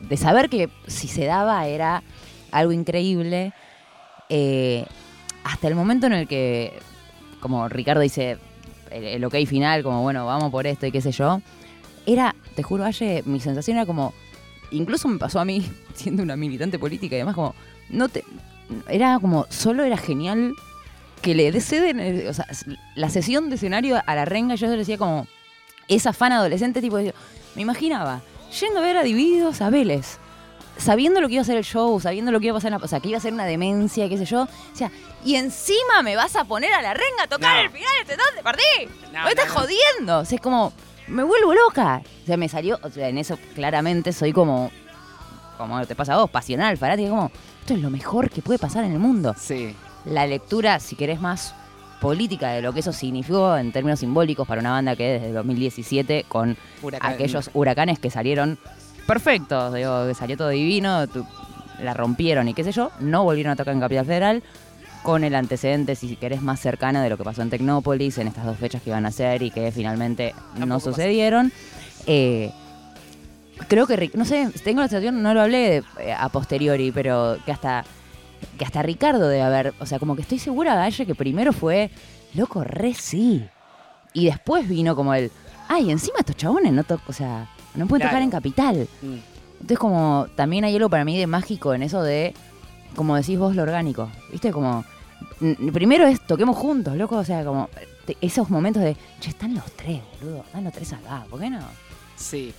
de saber que si se daba era algo increíble. Eh, hasta el momento en el que, como Ricardo dice, el, el ok final, como bueno, vamos por esto y qué sé yo, era, te juro, ayer mi sensación era como, incluso me pasó a mí, siendo una militante política y demás, como, no te, era como, solo era genial que le ceden, eh, o sea, la sesión de escenario a la renga, yo le decía como, esa fan adolescente, tipo, me imaginaba, yendo a ver a Divididos a Vélez, sabiendo lo que iba a ser el show, sabiendo lo que iba a pasar, o sea, que iba a ser una demencia, qué sé yo, o sea, y encima me vas a poner a la renga a tocar el final, este dónde partí? No, me estás jodiendo, o sea, es como me vuelvo loca. O sea, me salió, o sea, en eso claramente soy como, como te pasa a vos, pasional, fanática, como, esto es lo mejor que puede pasar en el mundo. Sí. La lectura, si querés más política de lo que eso significó en términos simbólicos para una banda que desde 2017 con aquellos huracanes que salieron perfectos, digo, que salió todo divino, la rompieron y qué sé yo, no volvieron a tocar en Capital Federal, con el antecedente, si querés, más cercana de lo que pasó en Tecnópolis en estas dos fechas que iban a ser y que finalmente no sucedieron. Eh, creo que, no sé, tengo la sensación, no lo hablé eh, a posteriori, pero que hasta, que hasta Ricardo debe haber, o sea, como que estoy segura, Galle, que primero fue, loco, re sí. Y después vino como el, ay, encima estos chabones no o sea, no pueden tocar en Capital. Mm. Entonces como también hay algo para mí de mágico en eso de como decís vos, lo orgánico. ¿Viste? Como. Primero es toquemos juntos, loco. O sea, como esos momentos de. Che, están los tres, boludo. Están los tres acá. ¿Por qué no? Sí.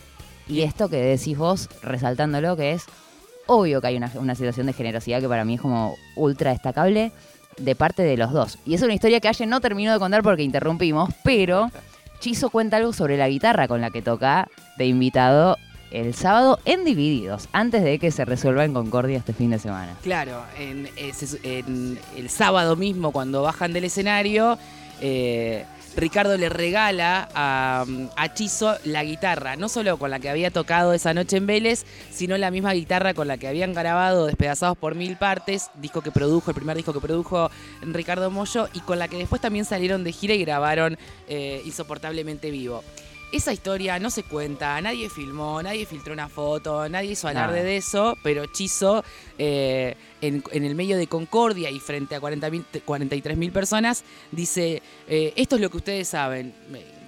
Y esto que decís vos, resaltándolo, que es obvio que hay una, situación de generosidad que para mí es como ultra destacable. de parte de los dos. Y es una historia que Aye no terminó de contar porque interrumpimos, pero Chizo cuenta algo sobre la guitarra con la que toca de invitado el sábado en Divididos, antes de que se resuelva en Concordia este fin de semana. Claro, en, el sábado mismo cuando bajan del escenario, eh, Ricardo le regala a, a, Chizo la guitarra, no solo con la que había tocado esa noche en Vélez, sino la misma guitarra con la que habían grabado Despedazados por Mil Partes, disco que produjo, el primer disco que produjo Ricardo Mollo, y con la que después también salieron de gira y grabaron eh, Insoportablemente Vivo. Esa historia no se cuenta, nadie filmó, nadie filtró una foto, nadie hizo alarde de eso, pero Chizo, eh, en, el medio de Concordia y frente a 43 mil personas, dice, eh, esto es lo que ustedes saben.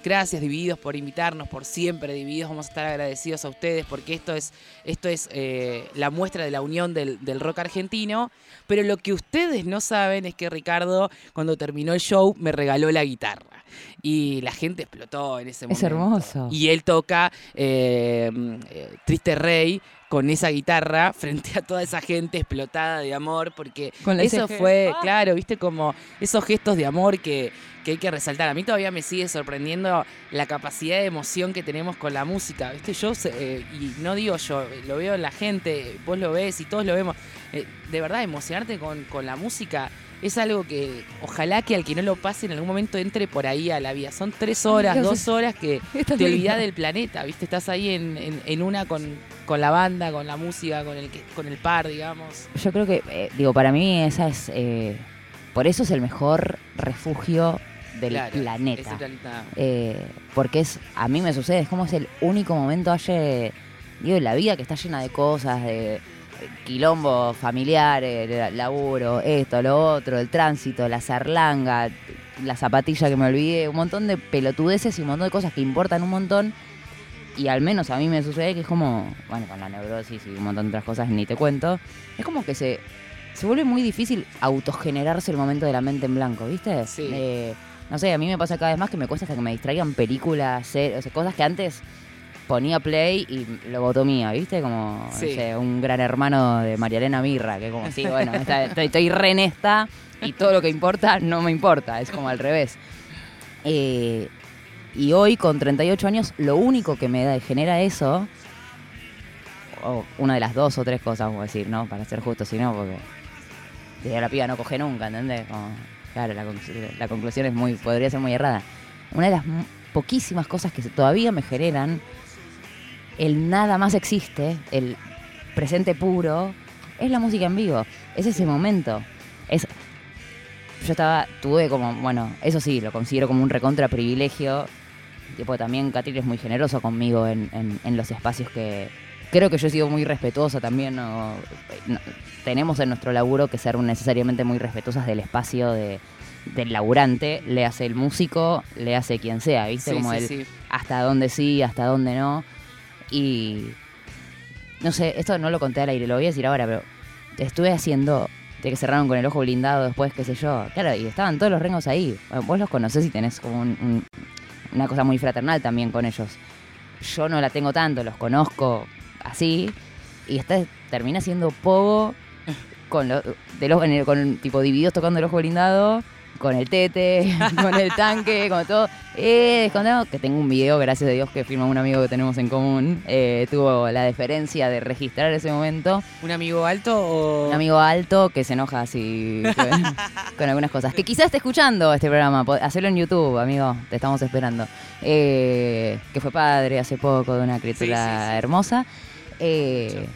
Gracias, Divididos, por invitarnos, por siempre, Divididos. Vamos a estar agradecidos a ustedes porque esto es, esto es eh, la muestra de la unión del, del, rock argentino. Pero lo que ustedes no saben es que Ricardo, cuando terminó el show, me regaló la guitarra y la gente explotó en ese momento. Es hermoso. Y él toca eh, eh, Triste Rey con esa guitarra frente a toda esa gente explotada de amor, porque eso fue, ah. claro, viste, como esos gestos de amor que, hay que resaltar. A mí todavía me sigue sorprendiendo la capacidad de emoción que tenemos con la música, viste, yo, eh, y no digo yo, lo veo en la gente, vos lo ves y todos lo vemos, de verdad, emocionarte con, con la música es algo que ojalá que al que no lo pase en algún momento entre por ahí a la vida. Son tres horas, dos horas que te olvidas del planeta, ¿viste? Estás ahí en, una con, la banda, con la música, con el, con el par, digamos. Yo creo que, eh, digo, para mí esa es... Eh, por eso es el mejor refugio del planeta. Eh, porque es, a mí me sucede, es como es el único momento ayer, digo, en la vida que está llena de cosas, de quilombo familiar, el laburo, esto, lo otro, el tránsito, la zarlanga, la zapatilla que me olvidé, un montón de pelotudeces y un montón de cosas que importan un montón. Y al menos a mí me sucede que es como, bueno, con la neurosis y un montón de otras cosas ni te cuento, es como que se, se vuelve muy difícil autogenerarse el momento de la mente en blanco, ¿viste? Sí. Eh, no sé, a mí me pasa cada vez más que me cuesta hasta que me distraigan películas, o sea, cosas que antes ponía play y lobotomía, ¿viste? Como un gran hermano de María Elena Mirra, que como, sí, bueno, estoy, re en esta y todo lo que importa no me importa, es como al revés. Eh, y hoy, con 38 años, lo único que me genera eso, o una de las dos o tres cosas, vamos a decir, ¿no? Para ser justo, si no, porque la piba no coge nunca, ¿entendés? claro, la, la conclusión es muy, podría ser muy errada. Una de las poquísimas cosas que todavía me generan el nada más existe, el presente puro, es la música en vivo. Es ese momento. Es, yo estaba, tuve como, bueno, eso sí, lo considero como un recontra privilegio. Tipo, también Catril es muy generoso conmigo en, los espacios que. Creo que yo he sido muy respetuosa también. tenemos en nuestro laburo que ser necesariamente muy respetuosas del espacio de, del laburante. Le hace el músico, le hace quien sea, ¿viste? como el hasta dónde sí, hasta dónde no. Y no sé, esto no lo conté al aire, lo voy a decir ahora, pero estuve haciendo de que cerraron con el ojo blindado después, qué sé yo. Claro, y estaban todos los rengos ahí. Vos los conocés y tenés como una cosa muy fraternal también con ellos. Yo no la tengo tanto, los conozco así. Y esta termina siendo pogo con, lo, de los, con tipo divididos tocando el ojo blindado con el tete, con el tanque, con todo. Eh, que tengo un video, gracias a Dios, que firma un amigo que tenemos en común. Eh, tuvo la deferencia de registrar ese momento. ¿Un amigo alto o...? Un amigo alto que se enoja así con algunas cosas. Que quizás esté escuchando este programa. Hacerlo en YouTube, amigo. Te estamos esperando. Eh, que fue padre hace poco de una criatura hermosa. Eh,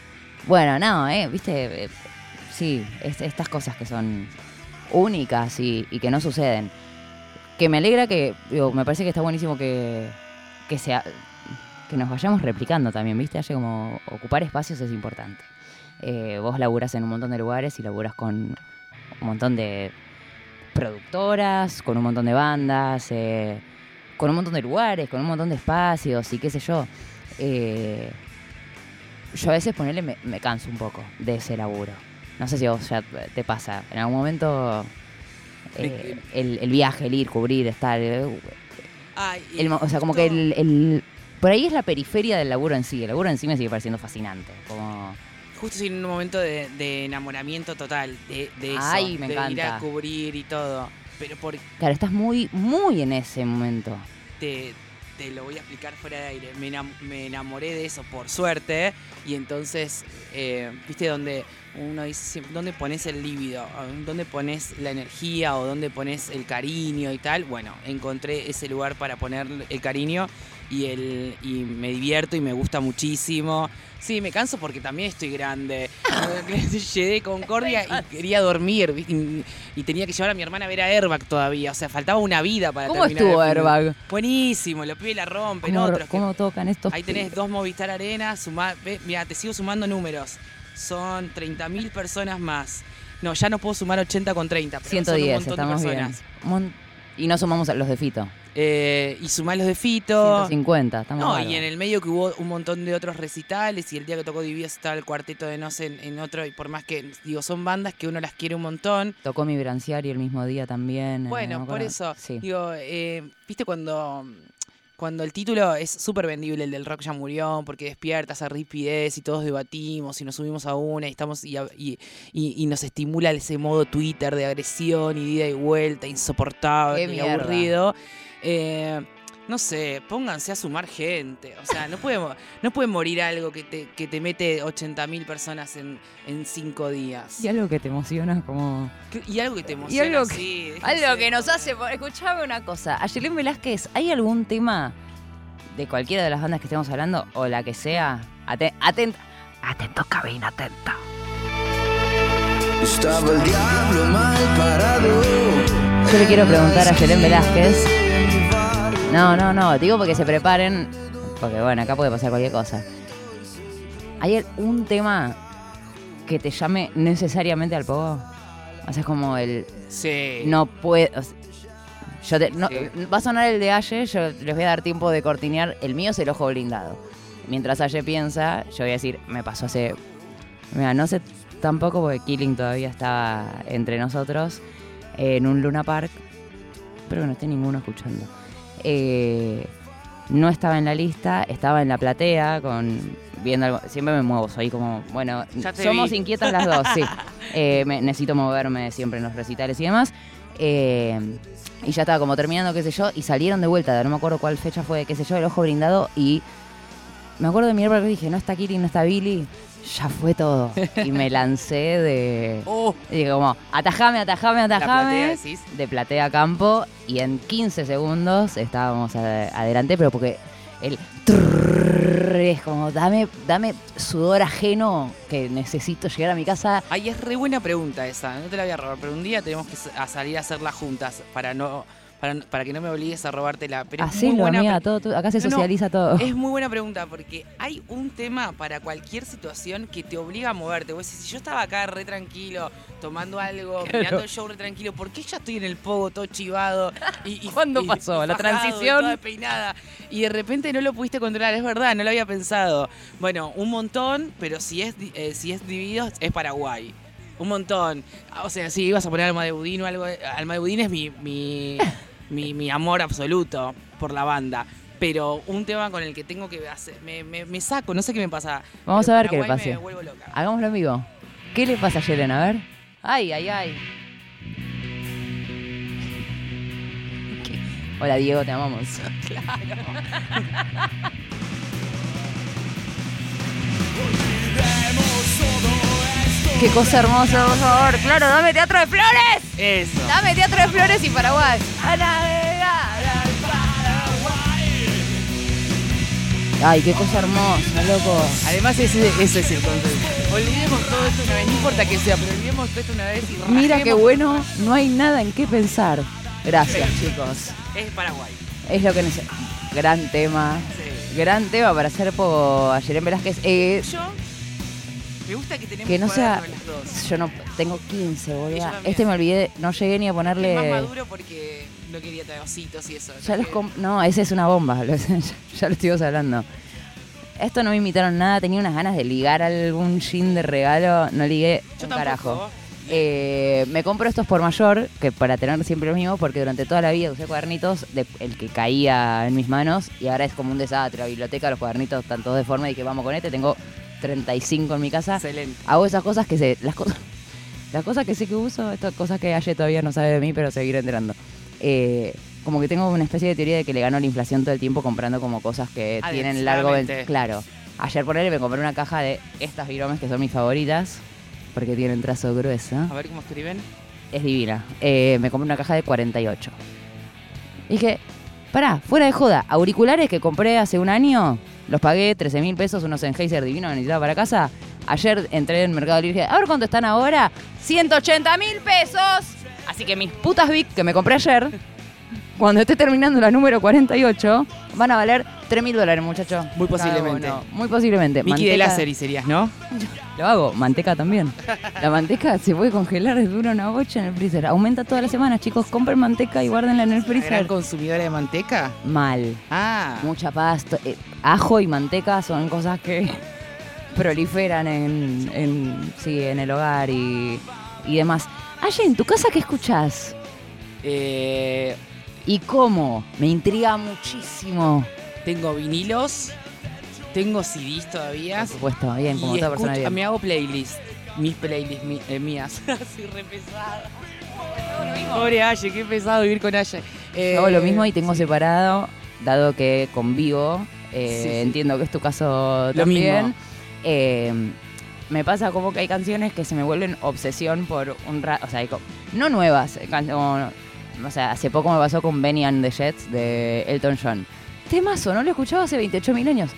bueno, no, eh, viste, sí, estas cosas que son únicas y, que no suceden. Que me alegra que, digo, me parece que está buenísimo que, que, sea, que nos vayamos replicando también, ¿viste? Haya como ocupar espacios es importante. Eh, vos laburas en un montón de lugares y laburas con un montón de productoras, con un montón de bandas, eh, con un montón de lugares, con un montón de espacios y qué sé yo. Eh, yo a veces ponerle me canso un poco de ese laburo. No sé si vos ya te pasa. En algún momento eh, el, viaje, el ir, cubrir, estar. Eh, o sea, como que el, Por ahí es la periferia del laburo en sí. El laburo en sí me sigue pareciendo fascinante. Como. justo estoy en un momento de, enamoramiento total de, eso. Ay, me de encanta. ir a cubrir y todo. Pero por, Claro, estás muy, muy en ese momento. te, te lo voy a explicar fuera de aire. Me enamoré de eso por suerte. Y entonces, eh, viste, donde uno dice, ¿dónde pones el líbido? ¿Dónde pones la energía o dónde pones el cariño y tal? Bueno, encontré ese lugar para poner el cariño y, el, y me divierto y me gusta muchísimo. Sí, me canso porque también estoy grande. Llegué de Concordia y quería dormir. Y, y tenía que llevar a mi hermana a ver a Airbag todavía. O sea, faltaba una vida para ¿Cómo terminar estuvo el film. Airbag? Buenísimo, los pibes la rompen, ¿Cómo, otros. que- cómo tocan estos? Ahí tenés dos Movistar Arena, suma, mira, te sigo sumando números. Son 30.000 personas más. No, ya no puedo sumar 80 con 30, pero 110, son un montón estamos de bien. personas. Mon- Y no sumamos a los de Fito. Eh, y sumá los de Fito. 150, estamos No, y en el medio que hubo un montón de otros recitales y el día que tocó Divididos estaba el cuarteto de No sé en, en otro y por más que, digo, son bandas que uno las quiere un montón. Tocó mi Branciari el mismo día también. eh, Bueno, por eso, Sí. digo, eh, viste cuando, cuando el título es súper vendible, el del rock ya murió, porque despierta esa ripidez y todos debatimos y nos subimos a una y estamos y, y- y- y nos estimula ese modo Twitter de agresión y ida y vuelta, insoportable y aburrido. Eh, no sé, pónganse a sumar gente. O sea, no puede, no puede morir algo que te, que te mete 80.000 personas en, en cinco días. Y algo que te emociona como... Y algo que te emociona. algo que- sí, Algo que nos hace... Escuchame una cosa. A Yelén Velázquez, ¿hay algún tema de cualquiera de las bandas que estemos hablando o la que sea? Aten- atenta. Atento, cabina, atenta. Estaba el diablo mal parado. Yo le quiero preguntar a Yelén Velázquez. No, no, no. Digo porque se preparen. Porque bueno, acá puede pasar cualquier cosa. ¿Hay un tema que te llame necesariamente al pogo? O sea, es como el. Sí. No puedo. o sea, yo te- no- Sí. Va a sonar el de Aye, yo les voy a dar tiempo de cortinear. El mío es el ojo blindado. Mientras Aye piensa, yo voy a decir, me pasó hace. Mira, no sé tampoco porque Killing todavía estaba entre nosotros en un Luna Park. Que no esté ninguno escuchando. Eh, no estaba en la lista, estaba en la platea con viendo algo. Siempre me muevo, soy como, bueno, somos vi. inquietas las dos, sí. Eh, me- necesito moverme siempre en los recitales y demás. Eh, y ya estaba como terminando, qué sé yo, y salieron de vuelta, no me acuerdo cuál fecha fue, qué sé yo, el ojo brindado y me acuerdo de mirar para dije, no está Kiri, no está Billy, ya fue todo. Y me lancé de... Oh, Y dije como, atajame, atajame, la platea atajame. De platea a campo y en 15 segundos estábamos adelante, pero porque el es como, dame, dame sudor ajeno que necesito llegar a mi casa. Ay, es re buena pregunta esa, no te la voy a robar, pero un día tenemos que salir a hacerlas juntas para no para, para que no me obligues a robártela. Pero es muy buena amiga, pre- todo, todo- acá se No, no, socializa todo. Es muy buena pregunta porque hay un tema para cualquier situación que te obliga a moverte. Vos decís, si yo estaba acá re tranquilo, tomando algo, Claro. mirando el show re tranquilo, ¿por qué ya estoy en el pogo todo chivado? Y, y- ¿Cuándo y- pasó? y ¿La transición? toda despeinada? Y de repente no lo pudiste controlar, es verdad, no lo había pensado. Bueno, un montón, pero si es, eh, si es dividido, es Paraguay. Un montón. O sea, si ibas a poner Alma de Budín o algo. Alma de Budín es mi, mi, mi, mi amor absoluto por la banda. Pero un tema con el que tengo que hacer. Me, me- me saco, no sé qué me pasa. Vamos pero a ver qué le. Me vuelvo loca. Hagámoslo en vivo. ¿Qué le pasa a Yelena? A ver. Ay, ay, ay. ¿Qué? Hola Diego, te amamos. Qué cosa hermosa, por favor. Claro, dame teatro de flores. Eso. Dame teatro de flores y Paraguay. Ay, qué cosa hermosa, loco. Además, ese, ese es el concepto. Olvidemos todo esto una vez, no importa que sea, pero olvidemos todo esto una vez y Mira qué bueno, no hay nada en qué pensar. Gracias, chicos. Es Paraguay. Es lo que necesito. Gran tema. Sí. Gran tema para hacer por Yelén Velázquez. Eh, Yo. Me gusta que tenemos que no sea. las dos. Yo no. Tengo 15, Yo boludo. Este me olvidé. No llegué ni a Es más ponerle. maduro porque no quería tener ositos y eso. Ya los No, ese es una bomba. ya, lo estuvimos hablando. Esto no me invitaron nada. Tenía unas ganas de ligar algún jean de regalo. No ligué Yo un tampoco. carajo. Eh, me compro estos por mayor, que para tener siempre los mismos, porque durante toda la vida usé cuadernitos, de, el que caía en mis manos, y ahora es como un desastre. La biblioteca, los cuadernitos están todos deformes y que vamos con este. Tengo 35 en mi casa. Excelente. Hago esas cosas que sé, las cosas, las cosas que sé que uso, estas cosas que ayer todavía no sabe de mí, pero seguiré enterando. Eh, como que tengo una especie de teoría de que le gano la inflación todo el tiempo comprando como cosas que Ah, tienen largo... Claro. Ayer por él me compré una caja de estas viromes que son mis favoritas, porque tienen trazo grueso. A ver cómo escriben. Es divina. Eh, me compré una caja de 48. Dije, pará, fuera de joda, auriculares que compré hace un año, los pagué 13 mil pesos, unos Sennheiser divinos que necesitaba para casa. Ayer entré en Mercado Libre y dije, a ver cuánto están ahora. 180 mil pesos. Así que mis putas Vic que me compré ayer, cuando esté terminando la número 48, van a valer 3 mil dólares, muchachos. Muy Cada posiblemente. uno. Muy posiblemente. Vicky de Manteca- láser y serías, ¿no? lo hago, manteca también. La manteca se puede congelar, dura una bocha en el freezer. Aumenta todas las semanas, chicos. Compren manteca y guárdenla en el ¿Una gran freezer. consumidora de manteca? Mal. Ah. Mucha pasta. eh, ajo y manteca son cosas que proliferan en, en, sí, en el hogar y, y demás. Aye, ¿en tu casa qué escuchás? Eh, ¿Y cómo? Me intriga muchísimo. Tengo vinilos, tengo CDs todavía. Por supuesto, bien, como y toda persona bien. me hago playlist. Mis playlists mi- eh, mías. Así re pesada. Pobre Aye, qué pesado vivir con Aye. Eh, Hago lo mismo y tengo separado, dado que convivo. eh, Sí, sí. Entiendo que es tu caso Lo también. mismo. Eh, me pasa como que hay canciones que se me vuelven obsesión por un rato. O sea, no nuevas. eh, como- o sea, hace poco me pasó con Benny and the Jets de Elton John. Temazo, no lo escuchaba hace 28 mil años.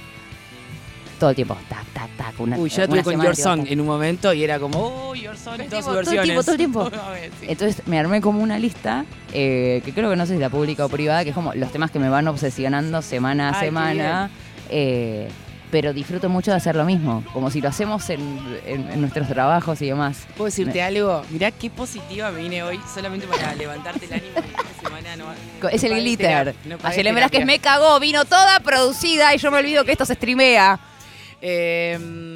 Todo el tiempo, tac, tac, tac. Una, Uy, yo la una tuve con Your Song en un momento y era como, oh, Your Song, Todo el todas tiempo, sus todo el versiones. tiempo, todo el tiempo. Sí. Entonces me armé como una lista, eh, que creo que no sé si la pública o privada, que es como los temas que me van obsesionando semana a Ay, semana. eh, pero disfruto mucho de hacer lo mismo, como si lo hacemos en, en- en nuestros trabajos y demás. ¿Puedo decirte algo? Mirá qué positiva me vine hoy solamente para levantarte el ánimo esta semana no Es el glitter. no Ayer Velázquez terapia. me cagó, vino toda producida y yo me olvido que esto se streamea. Eh,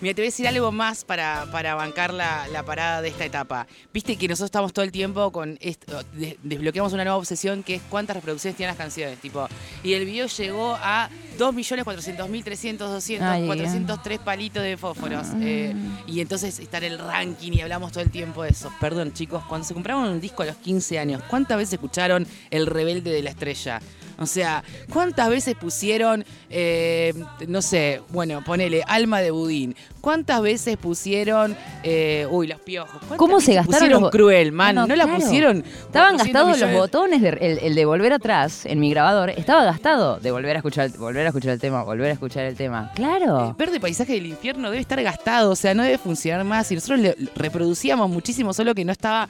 mira, te voy a decir algo más para, para bancar la, la parada de esta etapa. Viste que nosotros estamos todo el tiempo con esto, de- desbloqueamos una nueva obsesión que es cuántas reproducciones tienen las canciones. tipo Y el video llegó a 2.400.300, 200, Ay, 403 palitos de fósforos. eh, y entonces está en el ranking y hablamos todo el tiempo de eso. Perdón, chicos, cuando se compraron un disco a los 15 años, ¿cuántas veces escucharon El Rebelde de la Estrella? O sea, ¿cuántas veces pusieron, eh, no sé, bueno, ponele Alma de Budín? ¿Cuántas veces pusieron, eh, uy, los piojos? ¿Cuántas ¿Cómo se gastaron pusieron los- Cruel, man? No, ¿No, no, la pusieron? Estaban 400 gastados los botones, de- el, el de volver atrás en mi grabador, estaba gastado de volver a escuchar, volver a escuchar el tema, volver a escuchar el tema. Claro. Eh, Verde Paisaje del Infierno debe estar gastado, o sea, no debe funcionar más. Y nosotros le reproducíamos muchísimo, solo que no estaba,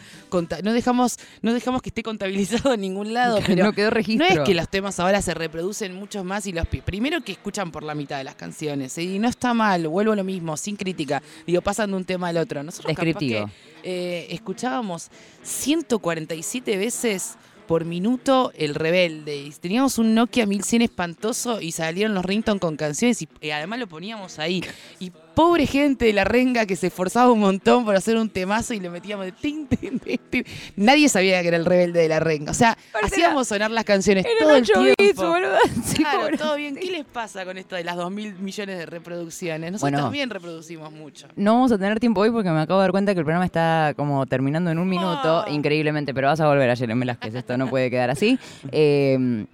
no dejamos, no dejamos que esté contabilizado en ningún lado. Pero no quedó No registro. es que los temas ahora se reproducen muchos más y los primero que escuchan por la mitad de las canciones ¿eh? y no está mal, vuelvo a lo mismo, sin crítica, digo, pasan de un tema al otro. Nosotros capaz Descriptivo. que, eh, escuchábamos 147 veces por minuto El Rebelde y teníamos un Nokia 1100 espantoso y salieron los rington con canciones y eh, además lo poníamos ahí. Y pobre gente de la renga que se esforzaba un montón por hacer un temazo y le metíamos de tin, tin, tin, tin. Nadie sabía que era el rebelde de la renga. O sea, hacíamos sonar las canciones todo el 8 tiempo. bits, boludo. Sí, Claro, pobre. todo bien. ¿Qué les pasa con esto de las 2 mil millones de reproducciones? Nosotros Bueno. también reproducimos mucho. No vamos a tener tiempo hoy porque me acabo de dar cuenta que el programa está como terminando en un minuto, Ah. increíblemente, pero vas a volver a Yelen Velázquez, esto no puede quedar así. Eh,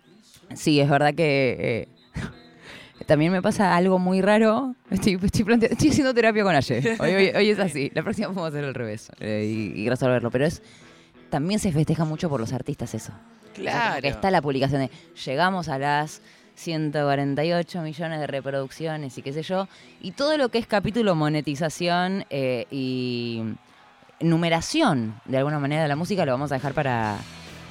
sí, es verdad que eh, también me pasa algo muy raro. Estoy, estoy, estoy haciendo terapia con Aye. Hoy, hoy- hoy es así, la próxima podemos hacer al revés eh, y, y resolverlo, pero es... También se festeja mucho por los artistas eso. O sea, como Claro. que está la publicación de llegamos a las 148 millones de reproducciones y qué sé yo. Y todo lo que es capítulo monetización eh, y numeración, de alguna manera, de la música, lo vamos a dejar para,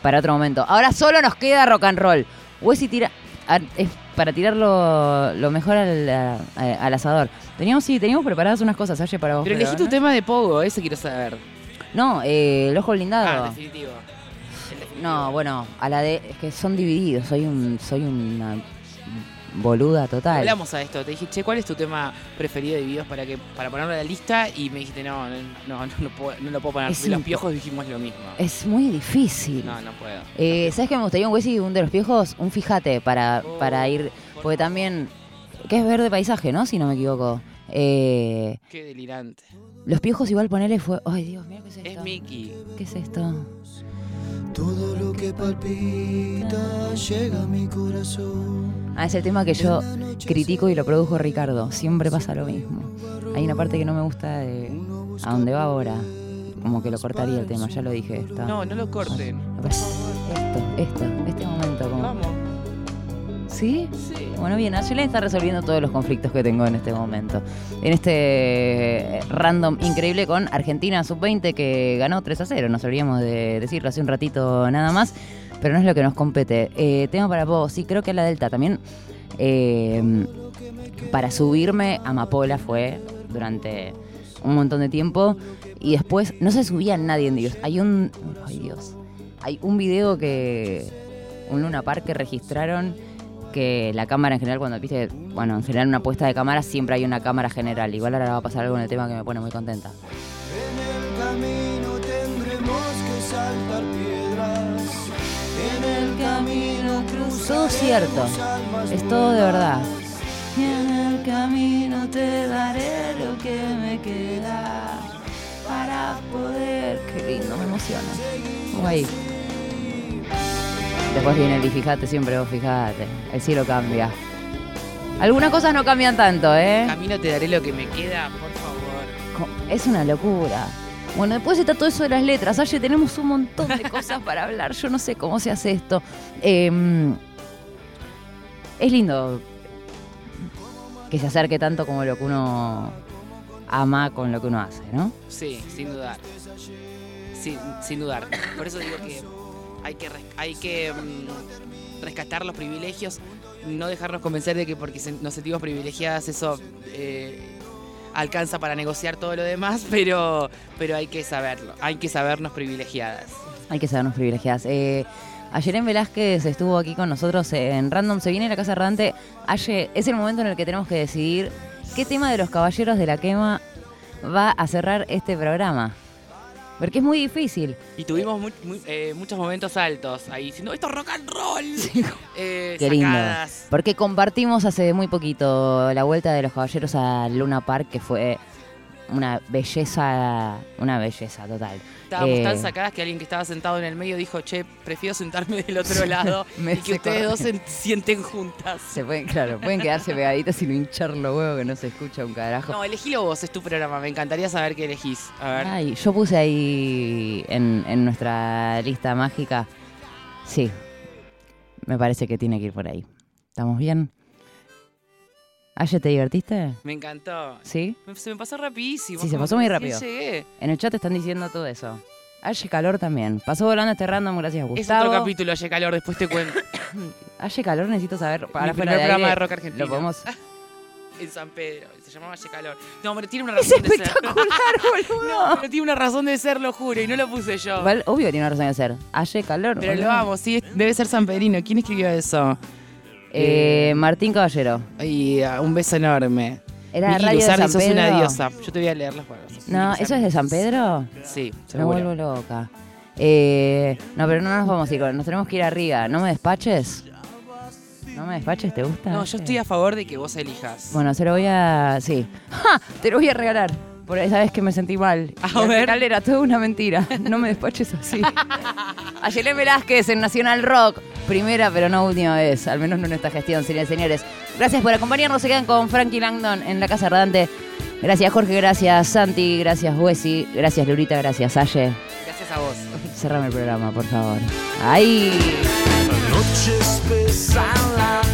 para otro momento. Ahora solo nos queda rock and roll. Wesley tira. a- es para tirarlo lo mejor al, a- al asador. Teníamos, sí, teníamos preparadas unas cosas, Aye, para vos. Pero elegí tu ¿no? tema de Pogo, ese quiero saber. No, eh, el ojo Ah, blindado. definitivo. El definitivo. No, bueno, a la de. Es que son divididos. Soy un. Soy una boluda total. Hablamos a esto, te dije, che, ¿cuál es tu tema preferido de videos para que para ponerlo en la lista? Y me dijiste, no, no, no, no, lo puedo, no lo puedo poner. Es De los piojos dijimos lo mismo. Es muy difícil. No, no puedo. Eh, ¿Sabes qué me gustaría un Wesley, un de los piojos? Un fijate para, Oh, para ir. por Porque también. que es verde paisaje, ¿no? Si no me equivoco. Eh, Qué delirante. los piojos igual ponele fue. Ay Dios, mira qué es esto. Es Mickey. ¿Qué es esto? Todo lo que palpita llega a mi corazón. Ah, es el tema que yo critico y lo produjo Ricardo. Siempre pasa lo mismo. Hay una parte que no me gusta de a dónde va ahora. Como que lo cortaría el tema, ya lo dije. Está. No, no lo corten. Esto, esto, este momento. ¿Sí? Bueno, bien, Ayelen está resolviendo todos los conflictos que tengo en este momento. En este random increíble con Argentina Sub-20 que ganó 3 a 0. Nos olvidamos de decirlo hace un ratito nada más, pero no es lo que nos compete. Eh, tema para vos, sí, creo que la Delta también. eh, para subirme a Amapola fue durante un montón de tiempo y después no se subía nadie en Dios. Hay un. Ay Dios. Hay un video que. Un Luna Park que registraron que la cámara en general, cuando viste, bueno, en general una puesta de cámara siempre hay una cámara general. Igual ahora va a pasar algo en el tema que me pone muy contenta. En el camino tendremos que saltar piedras. En el camino Todo cierto, es todo de verdad. Y en el camino te daré lo que me queda para poder. Qué lindo, me emociona. Guay. Después viene el y fíjate, siempre vos fíjate. El cielo cambia. Algunas cosas no cambian tanto, ¿eh? Camino te daré lo que me queda, por favor. Es una locura. Bueno, después está todo eso de las letras. Oye, tenemos un montón de cosas para hablar. Yo no sé cómo se hace esto. Eh, es lindo que se acerque tanto como lo que uno ama con lo que uno hace, ¿no? Sí, sin dudar. Sin, sin dudar. Por eso digo que hay que, hay que mm, rescatar los privilegios, no dejarnos convencer de que porque nos sentimos privilegiadas eso eh, alcanza para negociar todo lo demás, pero, pero hay que saberlo, hay que sabernos privilegiadas. Hay que sabernos privilegiadas. Eh, Ayeren Velázquez estuvo aquí con nosotros en Random. Se viene la Casa Rodante. Aye, es el momento en el que tenemos que decidir qué tema de los Caballeros de la Quema va a cerrar este programa. Porque es muy difícil. Y tuvimos mu- mu- eh, muchos momentos altos ahí diciendo, esto es rock and roll. Eh, Qué lindo. Porque compartimos hace muy poquito la vuelta de los caballeros a Luna Park, que fue una belleza, una belleza total. Estábamos Eh, tan sacadas que alguien que estaba sentado en el medio dijo, che, prefiero sentarme del otro lado Me y que ustedes dos se sienten juntas. Se pueden, claro, pueden quedarse pegaditos y no hinchar los huevos que no se escucha un carajo. No, elegílo vos, es tu programa. Me encantaría saber qué elegís. A ver. Ay, yo puse ahí en, en nuestra lista mágica. Sí, me parece que tiene que ir por ahí. ¿Estamos bien? Aye, ¿te divertiste? Me encantó. ¿Sí? Se me pasó rapidísimo. Sí, se pasó muy rápido. llegué. En el chat están diciendo todo eso. Hace calor también. Pasó volando este random, gracias Es Gustavo. otro capítulo, Oye Calor, después te cuento. Hace calor, necesito saber. Para primer de programa aire, de rock argentino. Lo podemos. en San Pedro. Se llamaba Oye Calor. No, pero tiene una razón de ser. no, pero tiene una razón de ser, lo juro, y no lo puse yo. Igual, obvio que tiene una razón de ser. Hace calor. Pero boludo. lo amo, sí, debe ser San Pedrino. ¿Quién escribió eso? Eh, Martín Caballero. Ay, ah, un beso enorme. Era Miki radio de Luzardi, San sos una diosa. Yo te voy a leer los juegos. No, ¿eso es de San Pedro? Sí, Me seguro. vuelvo loca. Eh, no, pero no nos vamos a ir, con- nos tenemos que ir arriba. ¿No me despaches? ¿No me despaches? ¿Te gusta? No, yo estoy a favor de que vos elijas. Bueno, se lo voy a... Sí. ¡Ja! Te lo voy a regalar. Por esa vez que me sentí mal. A Y al ver. final era toda una mentira. No me despaches así. Ayelén Velázquez en Nacional Rock. Primera, pero no última vez. Al menos no en esta gestión, señores y señores. Gracias por acompañarnos. Se quedan con Frankie Langdon en la Casa Ardante. Gracias, Jorge. Gracias, Santi. Gracias, Wesi. Gracias, Lurita. Gracias, Aye. Gracias a vos. Cerrame el programa, por favor. ¡Ay! Noches pesadas